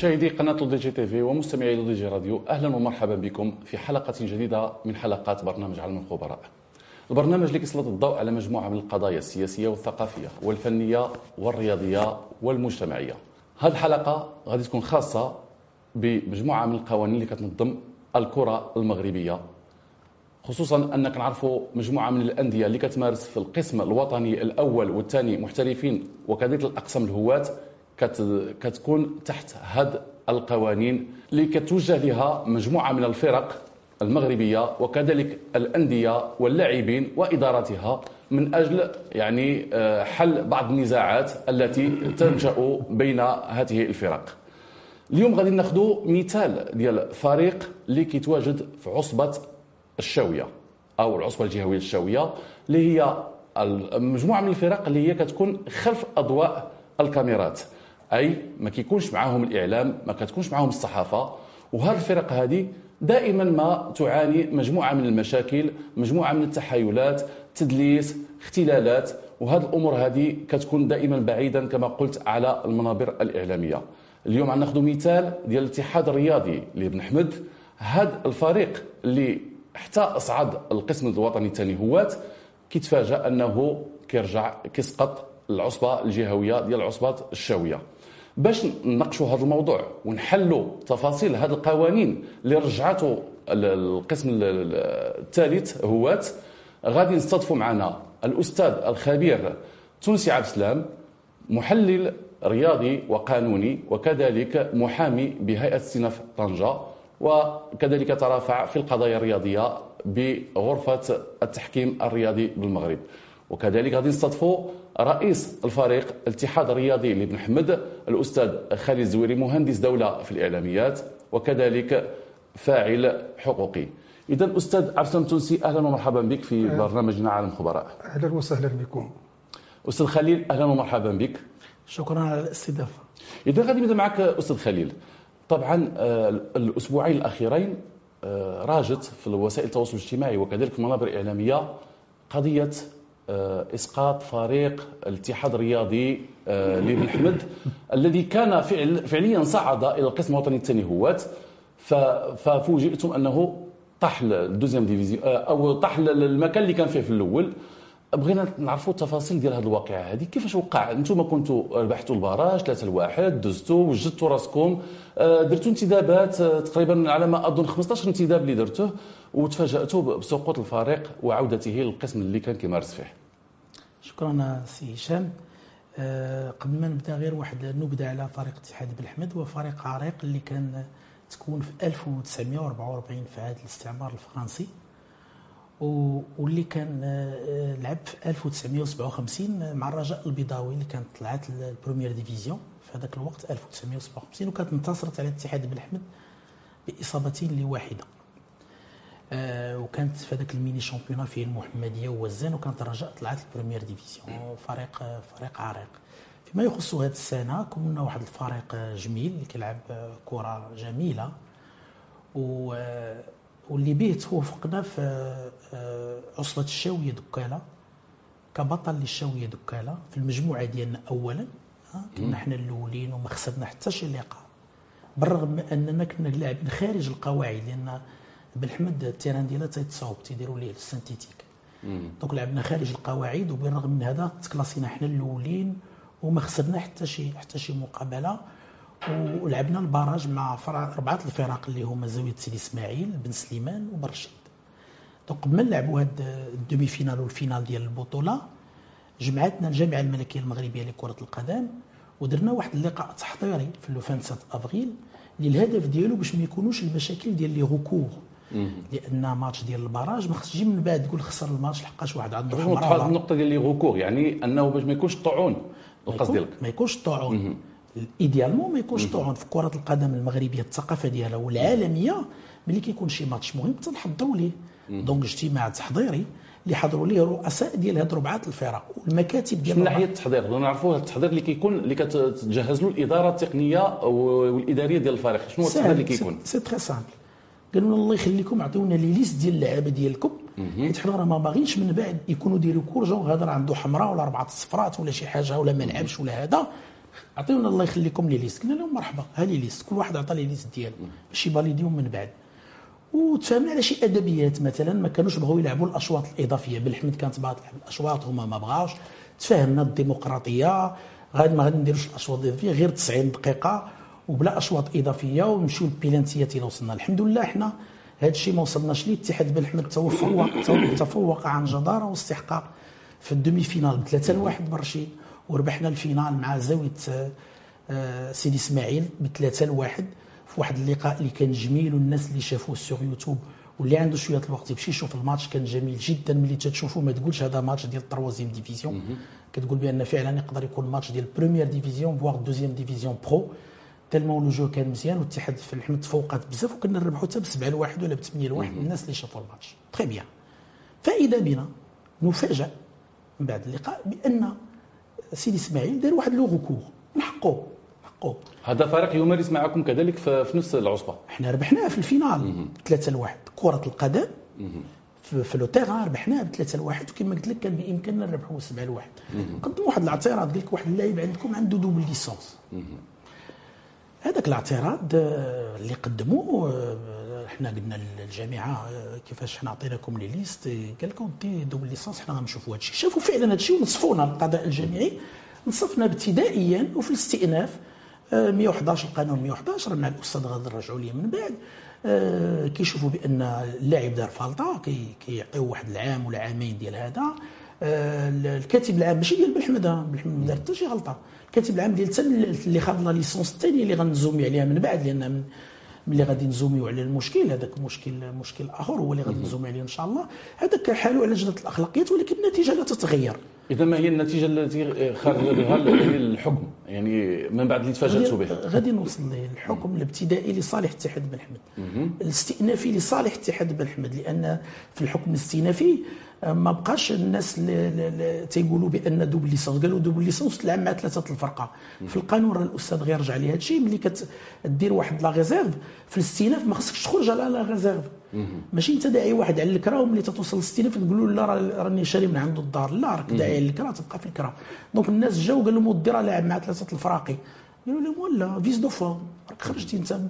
مشاهدي قناة دي جي تي في ومستمعي دي جي راديو أهلا ومرحبا بكم في حلقة جديدة من حلقات برنامج علم الخبراء. البرنامج اللي كيسلط الضوء على مجموعة من القضايا السياسية والثقافية والفنية والرياضية والمجتمعية. هذه الحلقة غادي تكون خاصة بمجموعة من القوانين اللي كتنظم الكرة المغربية. خصوصا ان كنعرفوا مجموعة من الأندية اللي كتمارس في القسم الوطني الأول والثاني محترفين وكذلك الأقسام الهواة كتكون تحت هذه القوانين اللي كتوجه لها مجموعة من الفرق المغربية وكذلك الأندية واللاعبين وإداراتها من أجل يعني آه، حل بعض النزاعات التي تنشا بين هذه الفرق. اليوم غادي ناخذ مثال ديال فريق اللي كيتواجد في عصبة الشاوية أو العصبة الجهوية الشاوية اللي هي مجموعة من الفرق اللي هي كتكون خلف أضواء الكاميرات أي ما كيكونش معاهم الإعلام ما كتكونش معاهم الصحافة. وهذه الفرق هذه دائما ما تعاني مجموعة من المشاكل مجموعة من التحايلات تدليس اختلالات. وهذه الأمور هذه كتكون دائما بعيدا كما قلت على المنابر الإعلامية. اليوم غناخذ مثال ديال الاتحاد الرياضي لابن حمد. هذا الفريق اللي حتى أصعد القسم الوطني الثاني هوات كيتفاجأ أنه كيرجع كيسقط العصبة الجهوية ديال العصبات الشاويه باش نناقشوا هذا الموضوع ونحلوا تفاصيل هذه القوانين اللي رجعته القسم الثالث هوات. غادي نستضفوا معنا الأستاذ الخبير تونسي عبد السلام محلل رياضي وقانوني وكذلك محامي بهيئة استئناف طنجة وكذلك ترافع في القضايا الرياضية بغرفة التحكيم الرياضي بالمغرب. وكذلك غادي نستضفوا رئيس الفريق الاتحاد الرياضي لابن حمد الأستاذ خالد الزويري مهندس دولة في الإعلاميات وكذلك فاعل حقوقي. إذا أستاذ عبد التونسي أهلا ومرحبا بك في برنامجنا عالم خبراء. أهلا وسهلا بكم. أستاذ خليل أهلا ومرحبا بك. شكرا على الاستضافة. إذا غادي نبدأ معك أستاذ خليل. طبعا آه، الأسبوعين الأخيرين آه، راجت في وسائل التواصل الاجتماعي وكذلك في المنابر الاعلاميه قضية إسقاط فريق الاتحاد الرياضي لابن حمد الذي كان فعل فعليا صعد إلى القسم الوطني الثاني هوات ففوجئتم أنه طاح الدوزيام ديفيزيون أو طاح المكان اللي كان فيه في الأول. بغينا نعرفوا التفاصيل ديال هذه الواقعه هذه كيفاش وقع؟ أنتم كنتوا ربحتوا البراج 3 لواحد دزتوا وجدتوا راسكم. آه، درتوا انتدابات آه، تقريبا على ما أظن 15 انتداب اللي درتوه وتفاجاتوا بسقوط الفريق وعودته للقسم اللي كان كيمارس فيه. شكرا سي هشام. أه قبل ما نبدأ غير واحد النبذه على فريق اتحاد بن احمد هو فريق عريق اللي كان تكون في 1944 في عهد الاستعمار الفرنسي. واللي كان آه، لعب في 1957 مع الرجاء البيضاوي اللي كانت طلعت ال première division. في هذاك الوقت 1957 وكانت انتصرت على الاتحاد بن احمد بإصابتين لواحدة. آه، وكانت في هذاك ال mini championnat فيه المحمدية ووزان وكانت الرجاء طلعت ال première division. فريق فريق عريق. فيما يخص هذه السنة كنا واحد الفريق جميل اللي كيلعب كرة جميلة. و واللي به توفقنا في آه، عصبة الشاوية دكالة كبطل للشاوية دكالة في المجموعة ديالنا أولا كنا حنا الأولين وما خسرنا حتى شي لقاء. بالرغم من أننا كنا لاعبين خارج القواعد لأن بن احمد ال terrain ديالها تيتصاوب تيديروا ليه ال synthétique donc لعبنا خارج القواعد وبالرغم من هذا تكلاسينا حنا الأولين وما خسرنا حتى شي حتى شي مقابلة. ولعبنا ال barrage مع فرع أربعة الفرق اللي هما زاوية سيدي إسماعيل بن سليمان وبرشيد donc قبل ما نلعبوا هاد ال demi-finale وال finale ديال البطولة جمعتنا الجامعة الملكيه المغربية لكرة القدم ودرنا واحد اللقاء تحضيري في le 27 افريل اللي الهدف ديالو باش ما يكونوش المشاكل ديال les recours. لأن ماتش ديال ال barrage ما خصش من بعد تقول خسر الماتش لحقاش واحد عنده حمراء النقطة ديال les recours يعني أنه باش ما يكونش طعون القصد ديالك. ما يكونش طعون idéalement ما يكونش طعون في كرة القدم المغربية الثقافة ديالها والعالميه ملي كيكون شي ماتش مهم تنحضروا ليه donc اجتماع تحضيري اللي حضروا ليه رؤساء ديال هاد ربعه الفرق والمكاتب ديال من ناحية التحضير؟ نعرفوا التحضير اللي كيكون اللي كتجهز له الإدارة التقنية والإدارية ديال الفريق. شنو هو التحضير اللي كيكون؟ c'est très simple. قالوا لنا الله يخليكم عطيونا لي ليست ديال اللعابة ديالكم. حيت حنا راه ما باغينش من بعد يكونوا des recours genre هذا عنده حمراء ولا اربعه صفرات ولا شي حاجة ولا ما لعبش ولا هذا. عطيونا الله يخليكم les listes. قلنا لهم مرحبا ها les listes. كل واحد عطى les listes ديالو. باش يفاليديهم من بعد. وتفاهمنا على شي أدبيات مثلا ما كانوش بغاو يلعبوا الأشواط الإضافية. بن احمد كانت باغا تلعب الأشواط هما ما بغاوش. تفاهمنا الديمقراطية غادي ما غادي نديروش الأشواط الإضافية غير 90 دقيقة وبلا أشواط إضافية ونمشيو للبينالتيات إلى وصلنا. الحمد لله حنا هذا الشيء ما وصلناش ليه. الاتحاد بن احمد تفوق تفوق عن جدارة واستحقاق في ال demi-finale ب 3 لواحد برشيد وربحنا ال finale مع زاوية آه، سيدي إسماعيل ب 3 لواحد في واحد اللقاء اللي كان جميل والناس اللي شافوه sur YouTube واللي عنده شوية الوقت يمشي يشوف الماتش كان جميل جدا. ملي تشوفوا ما تقولش هذا ماتش ديال ال troisième division. كتقول بأن فعلا يقدر يكون ماتش ديال première division voire deuxième division pro tellement le jeu كان مزيان والاتحاد بن احمد تفوقات بزاف وكنا نربحوا حتى ب 7 لواحد ولا ب 8 لواحد الناس اللي شافوا ال match. très bien فإذا بنا نفاجأ من بعد اللقاء بأن سيدي إسماعيل دار واحد le recours من حقه حقه. هذا فريق يمارس معكم كذلك في نفس العصبة. إحنا ربحناه في ال finale 3 لواحد. كرة القدم في, le terrain ربحناه ب 3 لواحد وكما قلت لك كان بامكاننا نربحوا 7 لواحد. قدموا واحد الاعتراض قال لك واحد اللاعب عندكم عنده double licence هذاك الاعتراض آه، اللي قدموه آه، إحنا قلنا للجامعة آه، كيفاش حنا عطيناكم les listes قال لكم des doubles licences حنا غنشوفوا هذا الشيء شافوا فعلا هذا الشيء ونصفونا القضاء الجامعي نصفنا ابتدائيا وفي الاستئناف 111 القانون 111 مع الأستاذ غادي نرجعوا ليه من بعد. كيشوفوا بأن اللاعب دار فالطة كيعطيو واحد العام ولا عامين ديال هذا. الكاتب العام ماشي ديال بن احمد بن احمد ما دار حتى شي غلطة. الكاتب العام ديال اللي خاض la licence الثانية اللي غنزومي عليها من بعد لأن من ملي غادي نزوميو على المشكل هذاك مشكل مشكل آخر هو اللي غادي نزومي عليه إن شاء الله. هذاك حالو على لجنه الأخلاقيات ولكن النتيجة لا تتغير. إذا ما هي النتيجة التي خرج بها الحكم؟ يعني من بعد اللي تفاجاتوا به غادي نوصل للحكم الابتدائي لصالح اتحاد بن حمد. الاستئنافي لصالح اتحاد بن حمد لأن في الحكم الاستئنافي ما بقاش الناس اللي تيقولوا بأن double licence قالوا double licence تلعب مع ثلاثة الفرقة. في القانون راه الأستاذ غير رجع لي هذا الشيء ملي كدير واحد la réserve في الاستئناف ما خصكش تخرج على la réserve. ماشي انت داعي واحد على الكرا وملي توصل للاستئناف تقول له لا راني شاري من عنده الدار. لا راك داعي على الكرا تبقى في الكرا. donc الناس جاو قال لهم ودي راه لاعب مع ثلاثة الفراقي. قالوا لهم voilà vice de forme راك خرجتي انت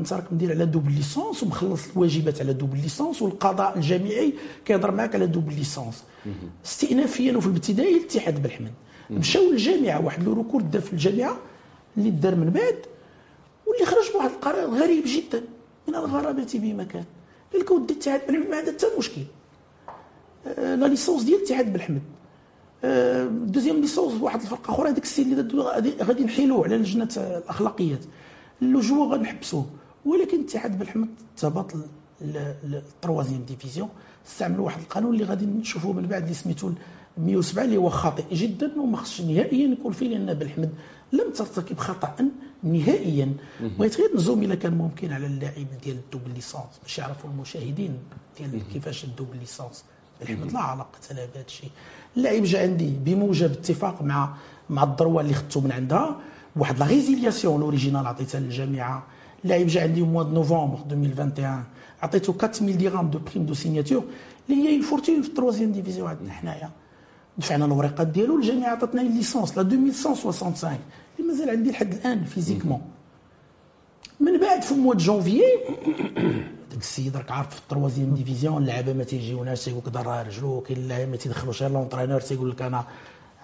انت راك مدير على double licence ومخلص الواجبات على double licence والقضاء الجامعي كيهضر معك على double licence. استئنافيا وفي الابتدائي الاتحاد بن احمد. مشاو للجامعة واحد le recours دار في الجامعة اللي دار من بعد واللي خرج بواحد القرار غريب جدا من الغرابة بمكان قال لك ودي الاتحاد بن احمد. ما عندها حتى مشكل. آه، la licence ديال الاتحاد بن احمد. آه، deuxième licence واحد الفرقة أخرى هذاك السيد اللي غادي نحيلوه على لجنة الأخلاقيات. اللجوء غنحبسوه. ولكن الاتحاد بن احمد ثبت ال troisième division. استعملوا واحد القانون اللي غادي نشوفوه من بعد اللي سميتو 107 اللي هو خاطئ جدا وما خصش نهائيا يكون فيه لأن بن احمد لم ترتكب خطأ نهائيا. بغيت غير نزوم الا كان ممكن على اللاعب ديال ال double licence باش يعرفوا المشاهدين ديال كيفاش ال double licence بن احمد لا علاقة لها بهذا الشيء. اللاعب جا عندي بموجب اتفاق مع مع الضروة اللي خدته من عندها واحد la résiliation l'originale عطيتها للجامعة اللاعب جا عندي mois novembre 2021 عطيته 4000 درهم de prime de signature اللي هي forte في ال troisième division عندنا حنايا دفعنا الورقات ديالو الجامعة عطاتنا licence la 2165 اللي مازال عندي لحد الان physiquement من بعد في mois janvier داك السيد راك عارف في ال troisième division اللعابه ما تيجيوناش تيقول لك ضرها رجلو كاين اللعابه ما تيدخلوش غير l'entraîneur تيقول لك أنا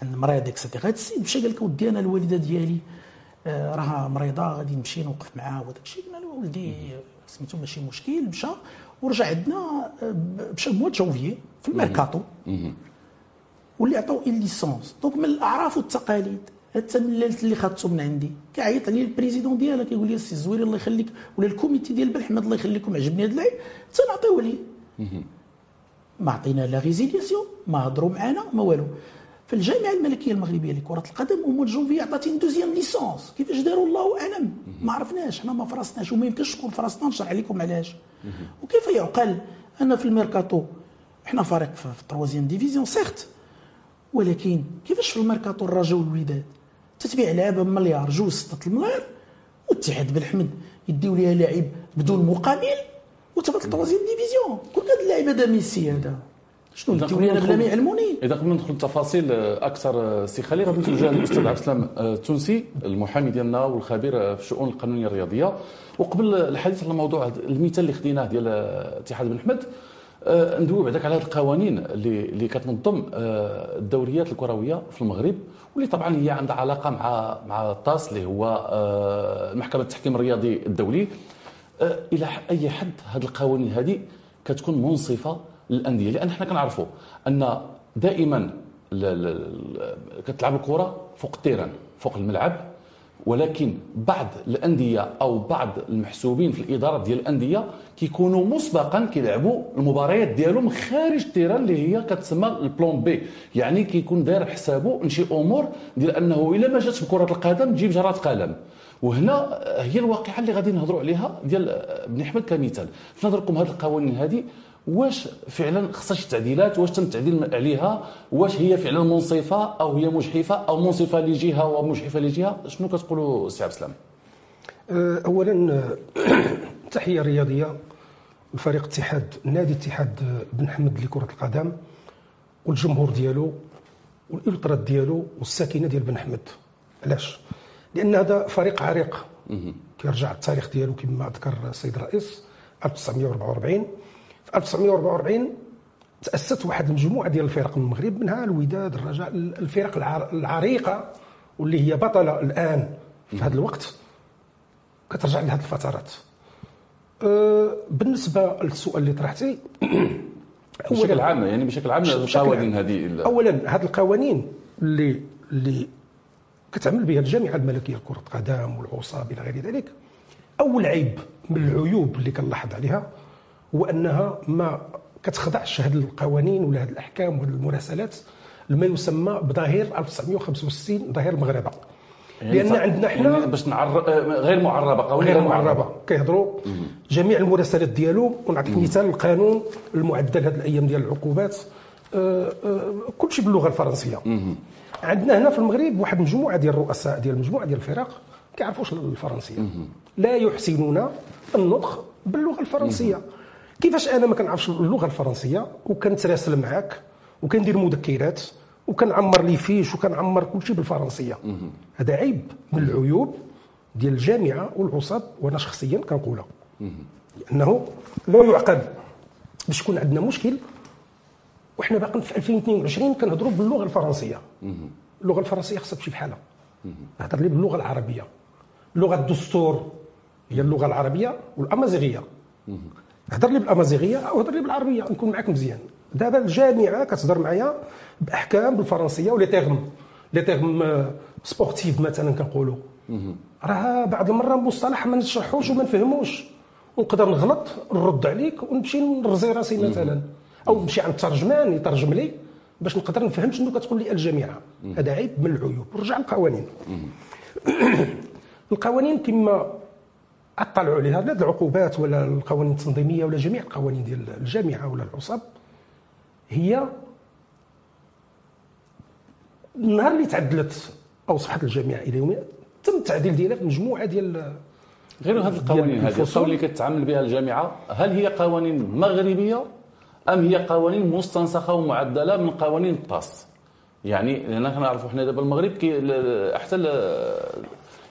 عند مريض et cetera هذا السيد مشى قال لك ودي أنا الوالده ديالي آه، راها مريضة غادي نمشي نوقف معاها وداك الشيء. قلنا له ولدي سميتو ماشي مشكل مشى ورجع عندنا آه، مشى mois janvier في الميركاتو. واللي عطاو une licence donc من الأعراف والتقاليد حتى من اللي خدته من عندي كيعيط عليا ال président ديالها كيقول لي السي الزويري الله يخليك. ولا ال comité ديال بن احمد الله يخليكم عجبني هذا اللعيب حتى نعطيوه ليه ما عطينا la résiliation ما هضروا معنا ما والو. في الجامعة الملكية المغربية لكره القدم en janvier عطاتني deuxième licence كيفاش داروا الله أعلم؟ ما عرفناش. حنا ما فرسناش وما يمكنش تكون فرسنا نشرح لكم علاش؟ وكيف يعقل أن في الميركاتو إحنا فريق في ال troisième division certes ولكن كيفاش في الميركاتو الرجاء والوداد تتبيع لعابه بمليار جوج ستة المليار والاتحاد بن احمد يديو ليها لاعب بدون مقابل وتبات ال troisième division. كل هذا اللاعب هذا ميسي هذا؟ شنو نديو أنا بلا ما يعلموني. إذا قبل ندخل التفاصيل أكثر سي خليل غادي نتوجه للأستاذ عبد السلام التونسي المحامي ديالنا والخبير في الشؤون القانونية الرياضية. وقبل الحديث على موضوع المثال اللي خديناه ديال اتحاد بن حمد آه، ندوي بعدك على هذه القوانين اللي اللي كتنظم آه، الدوريات الكروية في المغرب واللي طبعا هي عندها علاقة مع مع الطاس اللي هو آه، محكمه التحكيم الرياضي الدولي. إلى أي حد هذه القوانين هذه كتكون منصفة للأندية لأن حنا كنعرفوا أن دائما كتلعب الكرة فوق ال terrain فوق الملعب ولكن بعض الأندية أو بعض المحسوبين في الإدارة ديال الأندية كيكونوا مسبقا كيلعبوا المباريات ديالهم خارج ال terrain اللي هي كتسمى ال plan B يعني كيكون داير بحسابه شي أمور ديال أنه إلا ما جاتش بكرة القدم تجيب جرات قلم. وهنا هي الواقعة اللي غادي نهضروا عليها ديال بن احمد كمثال. في نظركم هذه القوانين هذه واش فعلا خصها شي تعديلات؟ واش تم التعديل عليها؟ واش هي فعلا منصفة أو هي مجحفة؟ أو منصفة لجهة ومجحفة لجهة؟ شنو كتقولوا سي عبد السلام؟ أه، اولا تحية رياضية. لفريق اتحاد نادي اتحاد بن حمد لكرة القدم والجمهور ديالو والالترات ديالو والساكنة ديال بن حمد. علاش؟ لأن هذا فريق عريق. كيرجع التاريخ ديالو كما ذكر السيد الرئيس 1944 في 1944 تأسست واحد المجموعة ديال الفرق من المغرب منها الوداد الرجاء الفرق العريقة واللي هي بطلة الآن في هذا الوقت. كترجع لهذه الفترات. أه بالنسبة للسؤال اللي طرحتي بشكل عام يعني بشكل عام القوانين هذه اولا هذه القوانين اللي اللي كتعمل بها الجامعة الملكية لكره القدم والعصاب إلى غير ذلك أول عيب من العيوب اللي كنلاحظ عليها هو أنها ما كتخضعش هذه القوانين ولا هذه الأحكام وهذه المراسلات لما يسمى بظاهر 1965 ظاهر المغاربه يعني لأن عندنا حنا يعني باش نعر... غير معربة قوانين غير معربة. كيهضروا جميع المراسلات ديالو ونعطيك مثال القانون المعدل هذه الأيام ديال العقوبات آه، آه، كل شيء باللغة الفرنسية. عندنا هنا في المغرب واحد مجموعة ديال الرؤساء ديال مجموعة ديال الفرق كيعرفوش الفرنسية. لا يحسنون النطق باللغة الفرنسية. كيفاش أنا ما كنعرفش اللغة الفرنسية وكنتراسل معاك وكندير مذكرات وكنعمر لي فيش وكنعمر كل شيء بالفرنسيه هذا عيب من العيوب ديال الجامعة والعصاب وأنا شخصيا كنقولها. لأنه لا يعقل باش يكون عندنا مشكل وحنا باقيين في 2022 كنهضروا باللغة الفرنسية. اللغة الفرنسية خصها تمشي بحالها. نهضر لي باللغة العربية. لغة الدستور هي اللغة العربية والأمازيغية. هضر لي بالامازيغيه أو هضر لي بالعربيه نكون معاك مزيان. دابا الجامعة كتهضر معايا باحكام بالفرنسيه ولي تيغم لي تيغم سبورتيف مثلا كنقولوا راه بعض المره مصطلح ما نشرحوش وما نفهموش. ونقدر نغلط نرد عليك ونمشي نرزي راسي مثلا. أو نمشي عند الترجمان يترجم لي باش نقدر نفهم شنو كتقول لي الجامعة هذا عيب من العيوب. ورجع للقوانين. القوانين كما أطلعوا عليها لا العقوبات ولا القوانين التنظيمية ولا جميع القوانين ديال الجامعة ولا العصب هي النهار اللي تعدلت أو صبحت الجامعة إلى يومنا تم التعديل ديالها في مجموعة ديال غير هذه القوانين هذه القوانين اللي كتعامل بها الجامعة هل هي قوانين مغربية أم هي قوانين مستنسخة ومعدلة من قوانين الطاس؟ يعني لأن كنعرفوا حنا دابا المغرب كي حتى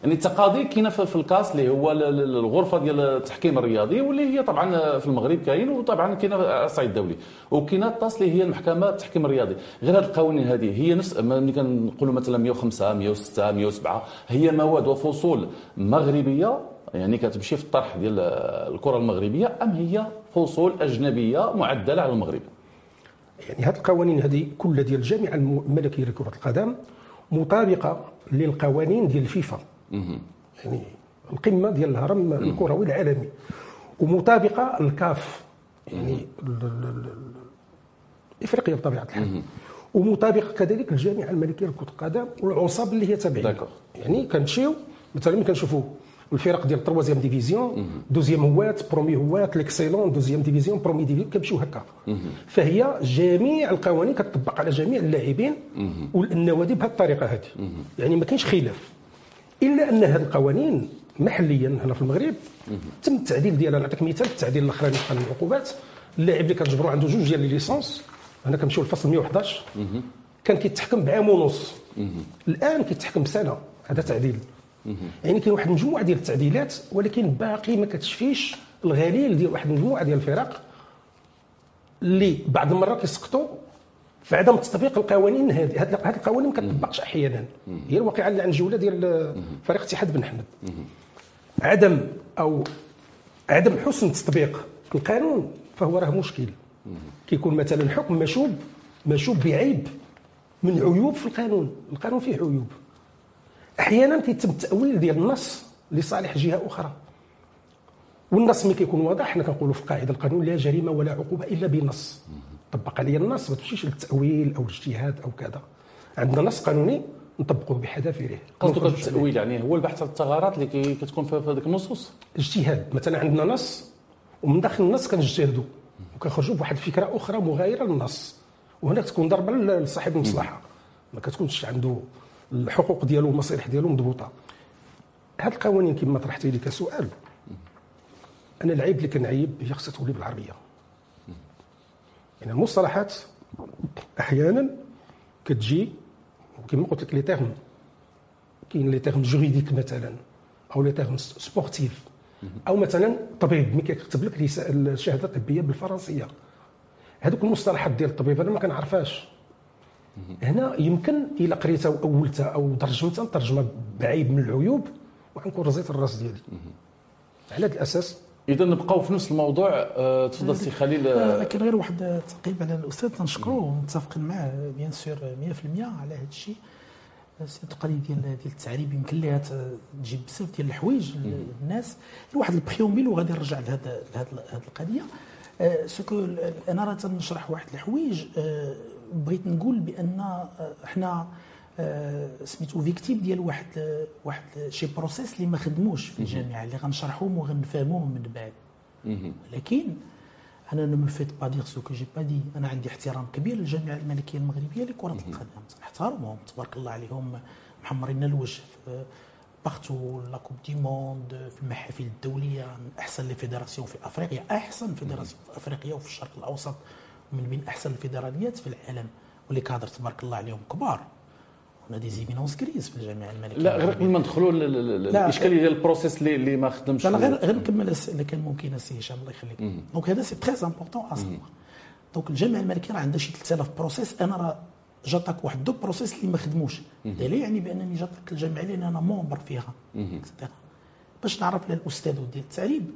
يعني التقاضي كاينة في الكاس اللي هو الغرفة ديال التحكيم الرياضي واللي هي طبعا في المغرب كاين وطبعا كاينة على الصعيد الدولي. وكاينة الطاس اللي هي المحكمة التحكيم الرياضي. غير هذه القوانين هذه هي نفس ملي كنقولوا مثلا 105 106 107 هي مواد وفصول مغربية يعني كتمشي في الطرح ديال الكرة المغربية أم هي فصول أجنبية معدلة على المغرب؟ يعني هذه القوانين هذه كلها ديال الجامعة الملكيه لكرة القدم مطابقة للقوانين ديال الفيفا يعني القمة ديال الهرم الكروي العالمي. ومطابقة الكاف يعني إفريقيا بطبيعة الحال. ومطابقه كذلك الجامعة الملكية لكره القدم والعصاب اللي هي تابعين يعني كنمشيو مثلا ملي كنشوفوا الفرق ديال ال troisième division deuxième هواة première هواة l'excellence deuxième division première division كنمشيو هكا. فهي جميع القوانين كتطبق على جميع اللاعبين والنوادي بهذه الطريقة هذه. يعني ما كاينش خلاف. إلا ان هذه القوانين محليا هنا في المغرب. تم التعديل ديالها نعطيك مثال التعديل الاخراني في قانون العقوبات. اللاعب اللي كتجبروا عنده جوج ديال لي ليسونس هنا كنمشيو للفصل 111 كان كيتحكم بعام ونص الآن كيتحكم بسنة هذا تعديل. يعني كاين واحد المجموعه ديال التعديلات ولكن باقي ما كتشفيش الغليل ديال واحد المجموعه ديال الفرق اللي بعض المرات كيسقطوا في عدم تطبيق القوانين هذه هذه القوانين ما كتطبقش أحيانا. هي الواقعة اللي عند الجوله ديال فريق اتحاد بن حمد. عدم أو عدم حسن تطبيق القانون فهو راه مشكل. كيكون مثلا حكم مشوب مشوب بعيب من عيوب في القانون. القانون فيه عيوب. أحيانا كيتم التاويل ديال النص لصالح جهة أخرى. والنص ملي كيكون واضح حنا كنقولوا في قاعدة القانون لا جريمة ولا عقوبة إلا بنص. طبق عليا النص ما تمشيش للتأويل أو الاجتهاد أو كذا. عندنا نص قانوني نطبقوه بحذافيره. قصدك التأويل يعني هو البحث عن الثغرات اللي كتكون في هذيك النصوص؟ اجتهاد مثلا عندنا نص ومن داخل النص كنجتهدوا وكنخرجوا بواحد الفكرة أخرى مغايرة للنص. وهنا تكون ضربة لصاحب المصلحة. ما كتكونش عنده الحقوق ديالو والمصالح ديالو مضبوطة. هاد القوانين كما طرحتي لي كسؤال أنا العيب اللي كنعيب هي خصها تولي بالعربية. يعني المصطلحات أحيانا كتجي كما قلت لك les termes كاين les termes juridiques مثلا أو les termes sportifs أو مثلا طبيب ملي كيكتب لك الشهادة الطبية بالفرنسية. هذوك المصطلحات ديال الطبيب أنا ما كنعرفهاش. هنا يمكن إلا قريتها وأولتها أو ترجمتها نترجمها بعيب من العيوب وغنكون رزيت الرأس ديالي. على هذا الأساس إذا نبقاو في نفس الموضوع أه تفضل سي خليل أه. لكن غير واحد التعقيب على الأستاذ تنشكرو ومتفقين معاه bien sûr 100% على هذا الشيء. القضية ديال ديال التعريب يمكن لها تجيب بزاف ديال الحوايج للناس. واحد préambule وغادي نرجع لهذا لهذه القضية. ce que أنا راه تنشرح واحد الحوايج. بغيت نقول بأن إحنا سميتو victimes ديال واحد واحد شي process اللي ما خدموش في الجامعة اللي غنشرحوهم وغنفهموهم من بعد. ولكن أنا ne me faites pas dire ce que j'ai pas dit أنا عندي احترام كبير للجامعه الملكية المغربية لكره القدم. نحترمهم تبارك الله عليهم. محمرين الوجه partout la Coupe du monde في المحافل الدولية من أحسن les fédérations في أفريقيا. أحسن fédération في أفريقيا وفي الشرق الأوسط ومن بين أحسن الفيدراليات في العالم. و les cadres تبارك الله عليهم كبار. هنا des éminences grises في الجامعة الملكيه لا غير قبل ما ندخلوا الإشكالية ديال ال process اللي اللي ما خدمش لا غير غير نكمل الا كان ممكن السي هشام الله يخليك donc هذا c'est très important à savoir donc الجامعة الملكيه راه عندها شي 3000 process أنا راه جاتك واحد deux process اللي ما خدموش. هذا لا يعني بأنني جاتك الجامعة اللي أنا membre فيها. باش نعرف للاستاذ ديال التعريب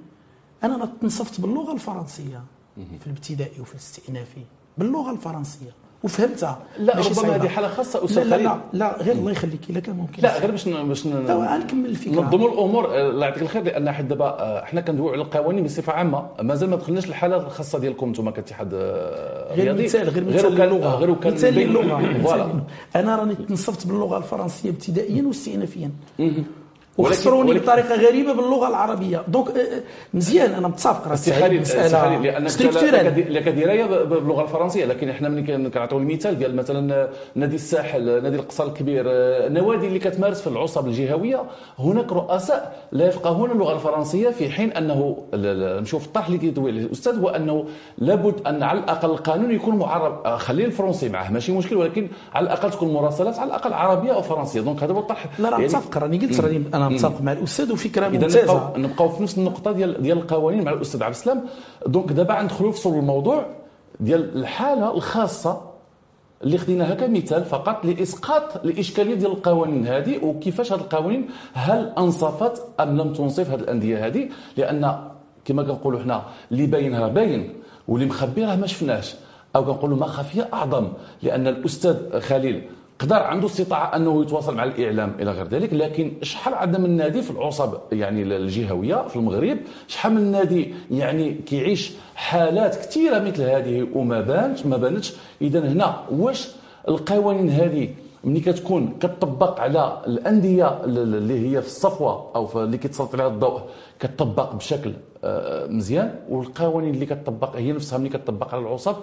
أنا تنصفت باللغة الفرنسية. في الابتدائي وفي الاستئنافي. باللغة الفرنسية. وفهمتها. لا ربما هذه حالة خاصة أستاذ لا, لا لا لا غير الله يخليك الا كان ممكن. لا غير باش باش نكمل الفكرة. ننظموا الأمور. الله يعطيك الخير لأن حد دابا حنا كندويو على القوانين بصفة عامة. مازال ما دخلناش الحاله الخاصة ديالكم أنتم كاتحاد غير مثال غير مثال غير كان مثال للغة voilà. أنا راني تنصفت باللغة الفرنسية ابتدائيا واستئنافيا وخسروني بطريقة غريبة باللغة العربية. donc مزيان أنا متفق راه سي خالد سي خالد لأنك كديرايه باللغة الفرنسية. لكن إحنا ملي كنعطيو المثال ديال مثلا نادي الساحل نادي القصر الكبير النوادي اللي كتمارس في العصب الجهوية. هناك رؤساء لا يفقهون اللغة الفرنسية في حين أنه نشوف الطرح اللي كيدوي الأستاذ هو أنه لابد أن على الأقل القانون يكون معرب خلي الفرنسي معه ماشي مشكل ولكن على الأقل تكون مراسلات على الأقل عربية أو فرنسية. donc هذا هو الطرح. لا راه يعني متفق. راني قلت راني أنا متفق مع الأستاذ وفكره ممتازة. نبقاو نبقاو في نفس النقطة ديال ديال القوانين مع الأستاذ عبد السلام. donc دابا ندخلوا في الموضوع ديال الحالة الخاصة اللي خديناها كمثال فقط لإسقاط الاشكاليه ديال القوانين هذه وكيفاش هذه القوانين هل أنصفت أم لم تنصف هذه الأندية هذه. لأن كما كنقولوا حنا اللي باين راه باين واللي مخبي راه ما شفناش أو كنقولوا ما خفية أعظم. لأن الأستاذ خليل قدر عنده استطاعة أنه يتواصل مع الإعلام إلى غير ذلك لكن شحال عندنا من نادي في العصب؟ يعني الجهوية في المغرب شحال من نادي يعني كيعيش حالات كثيرة مثل هذه وما بانش ما بانتش؟ اذا هنا واش القوانين هذه ملي كتكون كتطبق على الأندية اللي هي في الصفوة أو اللي كيتسلط عليها الضوء كتطبق بشكل مزيان؟ والقوانين اللي كتطبق هي نفسها ملي كتطبق على العصب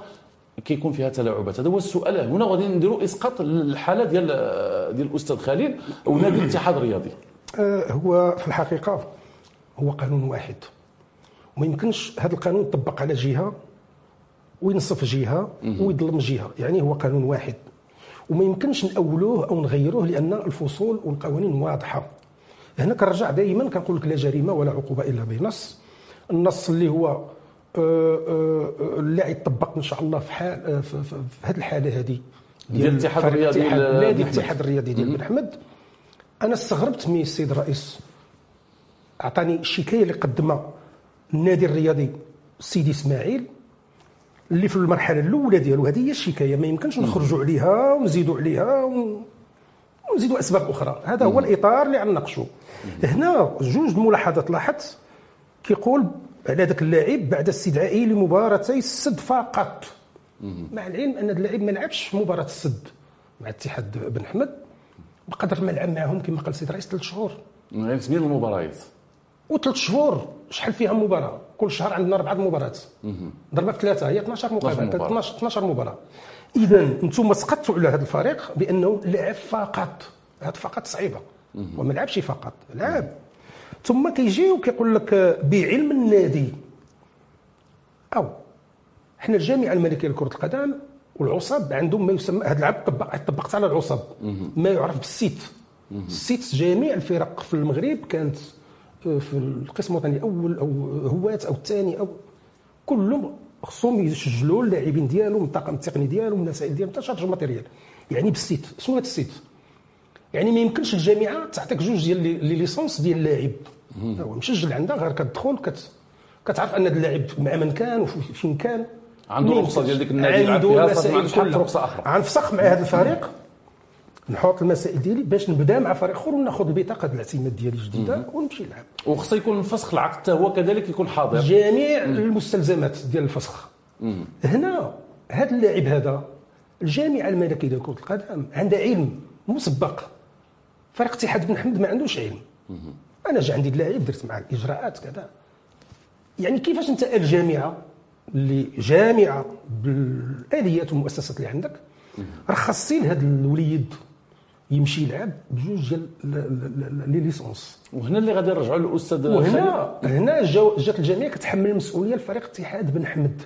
كيكون فيها تلاعبات. هذا هو السؤال. هنا غادي نديروا إسقاط الحاله ديال ديال الأستاذ خليل ونادي الاتحاد الرياضي. هو في الحقيقة هو قانون واحد. وما يمكنش هذا القانون يطبق على جهة وينصف جهة ويظلم جهة. يعني هو قانون واحد. وما يمكنش نأولوه أو نغيروه لأن الفصول والقوانين واضحة. هنا كنرجع دائما كنقول لك لا جريمة ولا عقوبة إلا بنص النص اللي هو آه، آه، اللي يطبق إن شاء الله في حال في, هذه الحالة هذه ديال الاتحاد الرياضي حمد. الاتحاد الرياضي ديال بن حمد أنا استغربت من السيد الرئيس. أعطاني الشكايه اللي قدمها النادي الرياضي سيدي إسماعيل اللي في المرحلة الأولى ديالو. هذه هي الشكاية. ما يمكنش نخرجوا عليها ونزيدوا عليها ون- ونزيدوا أسباب أخرى. هذا هو الإطار اللي غنناقشوا هنا جوج الملاحظات لاحظت كيقول على ذاك اللاعب بعد استدعائه لمباراتي السد فقط. مع العلم أن اللاعب ما لعبش مباراة السد مع اتحاد بن حمد بقدر ما لعب معهم كما قال السيد الرئيس ثلاث شهور. غير سمير المباريات. وثلاث شهور شحال فيها مباراة؟ كل شهر عندنا أربعة مباريات. ضربة في ثلاثة هي 12 مقابله مباراة. 12 12 مباراة. اذا أنتم سقطتوا على هذا الفريق بأنه لعب فقط. هذا فقط صعيبة. وما لعبش فقط لعب. ثم كيجي وكيقول لك بعلم النادي. أو إحنا الجامعة الملكية لكرة القدم والعصب عندهم ما يسمى هذا العام طبق طبقت على العصب. ما يعرف بال SIT. ال SIT جميع الفرق في المغرب كانت آه، في القسم الوطني الأول أو هوات أو الثاني أو كلهم خصهم يسجلوا اللاعبين ديالهم الطاقم التقني ديالهم المسائل ديالهم حتى chargé matériel يعني بال SIT شنو هذا ال SIT. يعني ما يمكنش الجامعة تعطيك جوج ديال les licences ديال اللاعب. هو مسجل عندها غير كتدخل كت كتعرف أن هذا اللاعب مع من كان وفين كان. عنده يمكنش. ديال ديك النادي عنده مسائل كلها. رخصة أخرى. غنفسخ مع هذا الفريق. نحط المسائل ديالي باش نبدأ مع فريق أخر وناخذ البطاقه الاعتماد ديالي جديده ونمشي نلعب وخصو يكون فسخ العقد حتى هو كذلك يكون حاضر. جميع المستلزمات ديال الفسخ. هنا هذا اللاعب هذا الجامعة الملكيه لكره القدم عندها علم مسبق. فريق اتحاد بن حمد ما عندوش علم. أنا جا عندي اللاعب درت معاه الاجراءات كذا. يعني كيفاش أنت الجامعة اللي جامعة بالآليات والمؤسسات اللي عندك رخصتي لهذا الوليد يمشي يلعب بجوج ديال لي ليسونس. وهنا اللي غادي نرجعوا للأستاذ. وهنا هنا جات الجمعية كتحمل المسؤوليه لفريق اتحاد بن حمد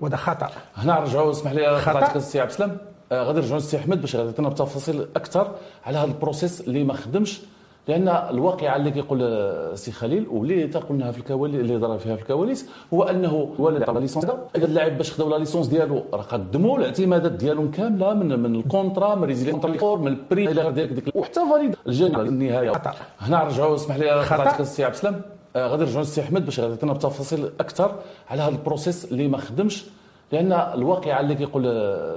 وهذا خطأ. هنا نرجعوا اسمح لي. قطعتك السي عبد السلام. آه، غادي نرجعوا للسي أحمد باش غادي يعطينا بتفاصيل أكثر على هذا ال processus اللي ما خدمش لأن الواقعه اللي كيقول آه، سي خليل واللي تا قلناها في الكواليس اللي ضرب فيها في الكواليس هو أنه ولد la. licence هذا اللاعب باش خداو la licence ديالو راه قدموا الاعتمادات ديالهم كاملة من من ال contrat من résiliation من ال prêt إلى غير ديك وحتى valide. الجانب النهايه خطأ. هنا نرجعوا اسمح لي خطأ. قطعتك السي عبد السلام. آه، غادي نرجعوا للسي أحمد باش غادي يعطينا بتفاصيل أكثر على هذا ال processus اللي ما خدمش لأن الواقعه اللي كيقول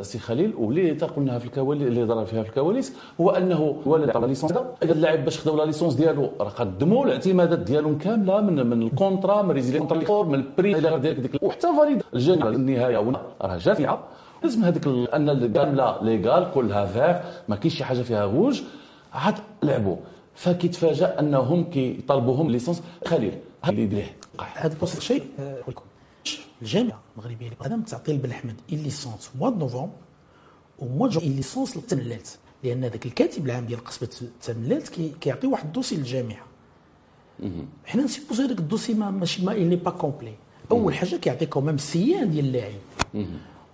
سي خليل واللي تا قلناها في الكواليس اللي ضرب فيها في الكواليس هو أنه ولد la licence هذا. اللاعب باش خداو la licence ديالو راه قدموا الاعتمادات ديالهم كاملة من من ال contrat من résiliation من ال prêt إلى غير ديك وحتى valide الجانب النهايه راه جات لازم هذيك أن الكامله légal كلها vert ما كاينش شي حاجة فيها غوج. عاد لعبوا. فكيتفاجأ أنهم كيطالبوهم ليسونس خليل. اللي يدير هذا بس شيء. آه، لكم. الجامعة المغربية للقدم تعطي لبن حمد إل ليسونس موا نوفمبر وموا إل ليسونس للتملات لأن ذاك الكاتب العام ديال قسم التملات كي- كيعطي واحد الدوسي للجامعة. حنا نسيبوزي داك الدوسي ما ماشي ما إلي با كومبلي أول حاجة كيعطي كوميم السيان ديال اللاعب.